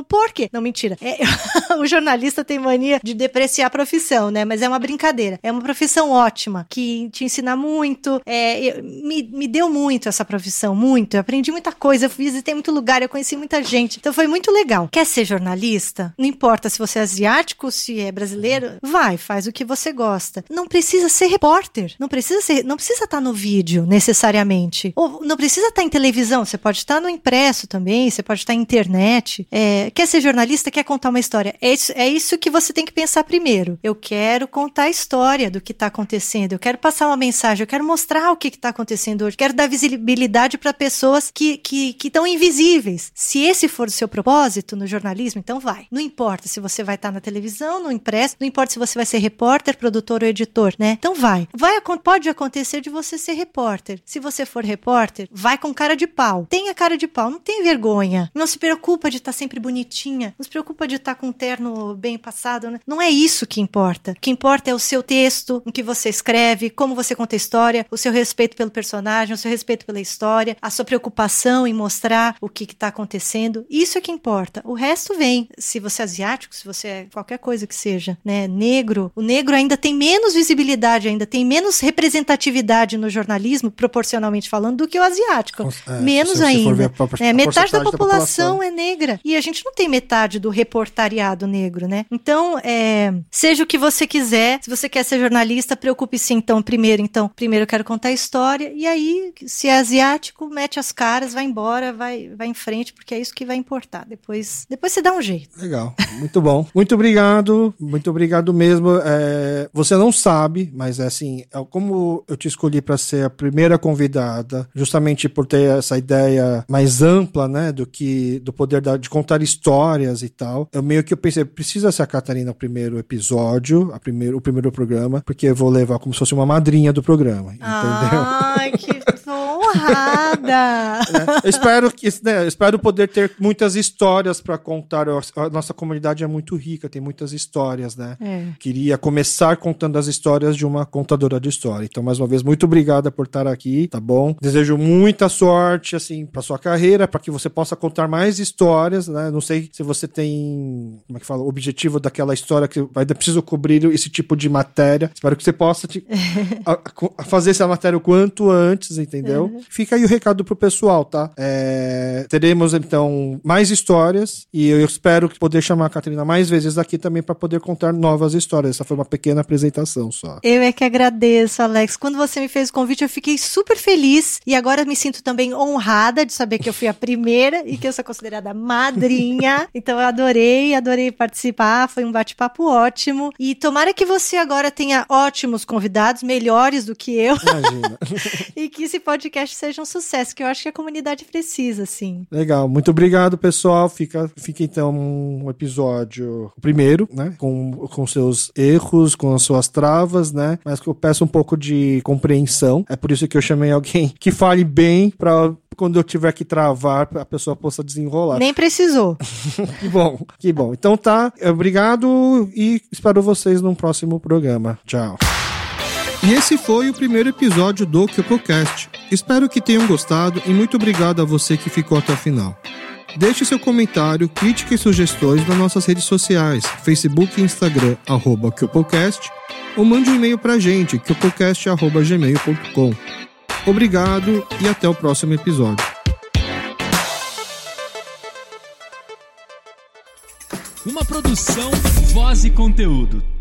Por quê? Não, mentira. É, [LAUGHS] o jornalista tem mania de depreciar a profissão, né? Mas é uma brincadeira. É uma profissão ótima, que te ensina muito. é, me, me deu muito essa profissão, muito. Eu aprendi muita coisa, eu visitei muito lugar, eu conheci muita gente. Então foi muito legal. Quer ser jornalista? Não importa se você é asiático, se é brasileiro, vai, faz o que você gosta. Não precisa ser repórter. Não precisa ser, não precisa estar no vídeo necessariamente. Ou não precisa estar em televisão. Você pode estar no impresso também. Você pode estar em internet. É, quer ser jornalista? Quer contar uma história? É isso, é isso que você tem que pensar primeiro. Eu quero contar a história do que está acontecendo. Eu quero passar uma mensagem. Eu quero mostrar o que está acontecendo hoje. Quero dar visibilidade para pessoas que estão invisíveis. Se esse for o seu propósito no jornalismo, então vai. Não importa se você vai estar na televisão, no impresso, não importa se você vai ser repórter, produtor ou editor, né? Então vai. Vai pode acontecer de você ser repórter. Se você for repórter, vai com cara de pau. Tenha cara de pau, não tem vergonha. Não se preocupa de estar sempre bonitinha. Não se preocupa de estar com um terno bem passado, né? Não é isso que importa. O que importa é o seu texto, o que você escreve, como você conta a história, o seu respeito pelo personagem, o seu respeito pela história, a sua preocupação em mostrar o que está acontecendo. Isso é que importa. O resto vem. Se você é asiático, se você é qualquer coisa que seja, né, negro, o negro ainda tem menos visibilidade, ainda tem menos representatividade no jornalismo, proporcionalmente falando, do que o asiático. É, menos ainda. propor- É, metade da população, população, é negra. E a gente não tem metade do reportariado negro, né? Então, é, seja o que você quiser. Se você quer ser jornalista, preocupe-se então primeiro. Então, primeiro eu quero contar a história. E aí, se é asiático, mete as caras, vai embora, vai, vai em frente, porque é isso que vai importar. Depois, depois você dá um jeito. Legal. Muito bom. Muito obrigado. Muito obrigado mesmo. É, você não sabe, mas é assim, é como eu te escolhi para ser a primeira convidada, justamente por ter essa ideia mais ampla, né, do que do poder da, de contar histórias e tal. Eu meio que eu pensei, precisa ser a Catarina o primeiro episódio, a primeiro, o primeiro programa, porque eu vou levar como se fosse uma madrinha do programa, entendeu? Ai, que [LAUGHS] honrada! É, eu espero que, né, eu espero poder ter muitas histórias para contar. A nossa comunidade é muito rica, tem muitas histórias, né? É. Queria começar contando as histórias de uma contadora de história. Então, mais uma vez, muito obrigada por estar aqui, tá bom? Desejo muita sorte, assim, para sua carreira, para que você possa contar mais histórias, né? Não sei se você tem, como é que fala, o objetivo daquela história que vai preciso cobrir esse tipo de matéria. Espero que você possa te, [LAUGHS] a, a fazer essa matéria o quanto antes, entendeu? Uhum. Fica aí o recado pro pessoal, tá? É, teremos então mais histórias e eu espero poder chamar a Catarina mais vezes aqui também para poder contar novas histórias. Essa foi uma pequena apresentação só. Eu é que agradeço, Alex. Quando você me fez o convite, eu fiquei super feliz e agora me sinto também honrada de saber que eu fui a primeira e que eu sou considerada madrinha. [LAUGHS] então eu adorei, adorei participar. Foi um bate-papo ótimo e tomara que você agora tenha ótimos convidados, melhores do que eu. Imagina. [LAUGHS] e que esse podcast seja um sucesso, que eu acho que a comunidade precisa, sim. Legal, muito obrigado, pessoal. Fica, fica então um episódio primeiro, né? Com, com seus erros, com as suas travas, né? Mas que eu peço um pouco de compreensão. É por isso que eu chamei alguém [LAUGHS] que fale bem para quando eu tiver que travar, a pessoa possa desenrolar. Nem precisou. [LAUGHS] que bom, que bom. Então tá, obrigado e espero vocês num próximo programa. Tchau. E esse foi o primeiro episódio do KyopoCast. Espero que tenham gostado e muito obrigado a você que ficou até o final. Deixe seu comentário, crítica e sugestões nas nossas redes sociais, Facebook e Instagram, arroba ou mande um e-mail pra gente, kyopocast.gmail.com. Obrigado e até o próximo episódio. Uma produção, voz e conteúdo.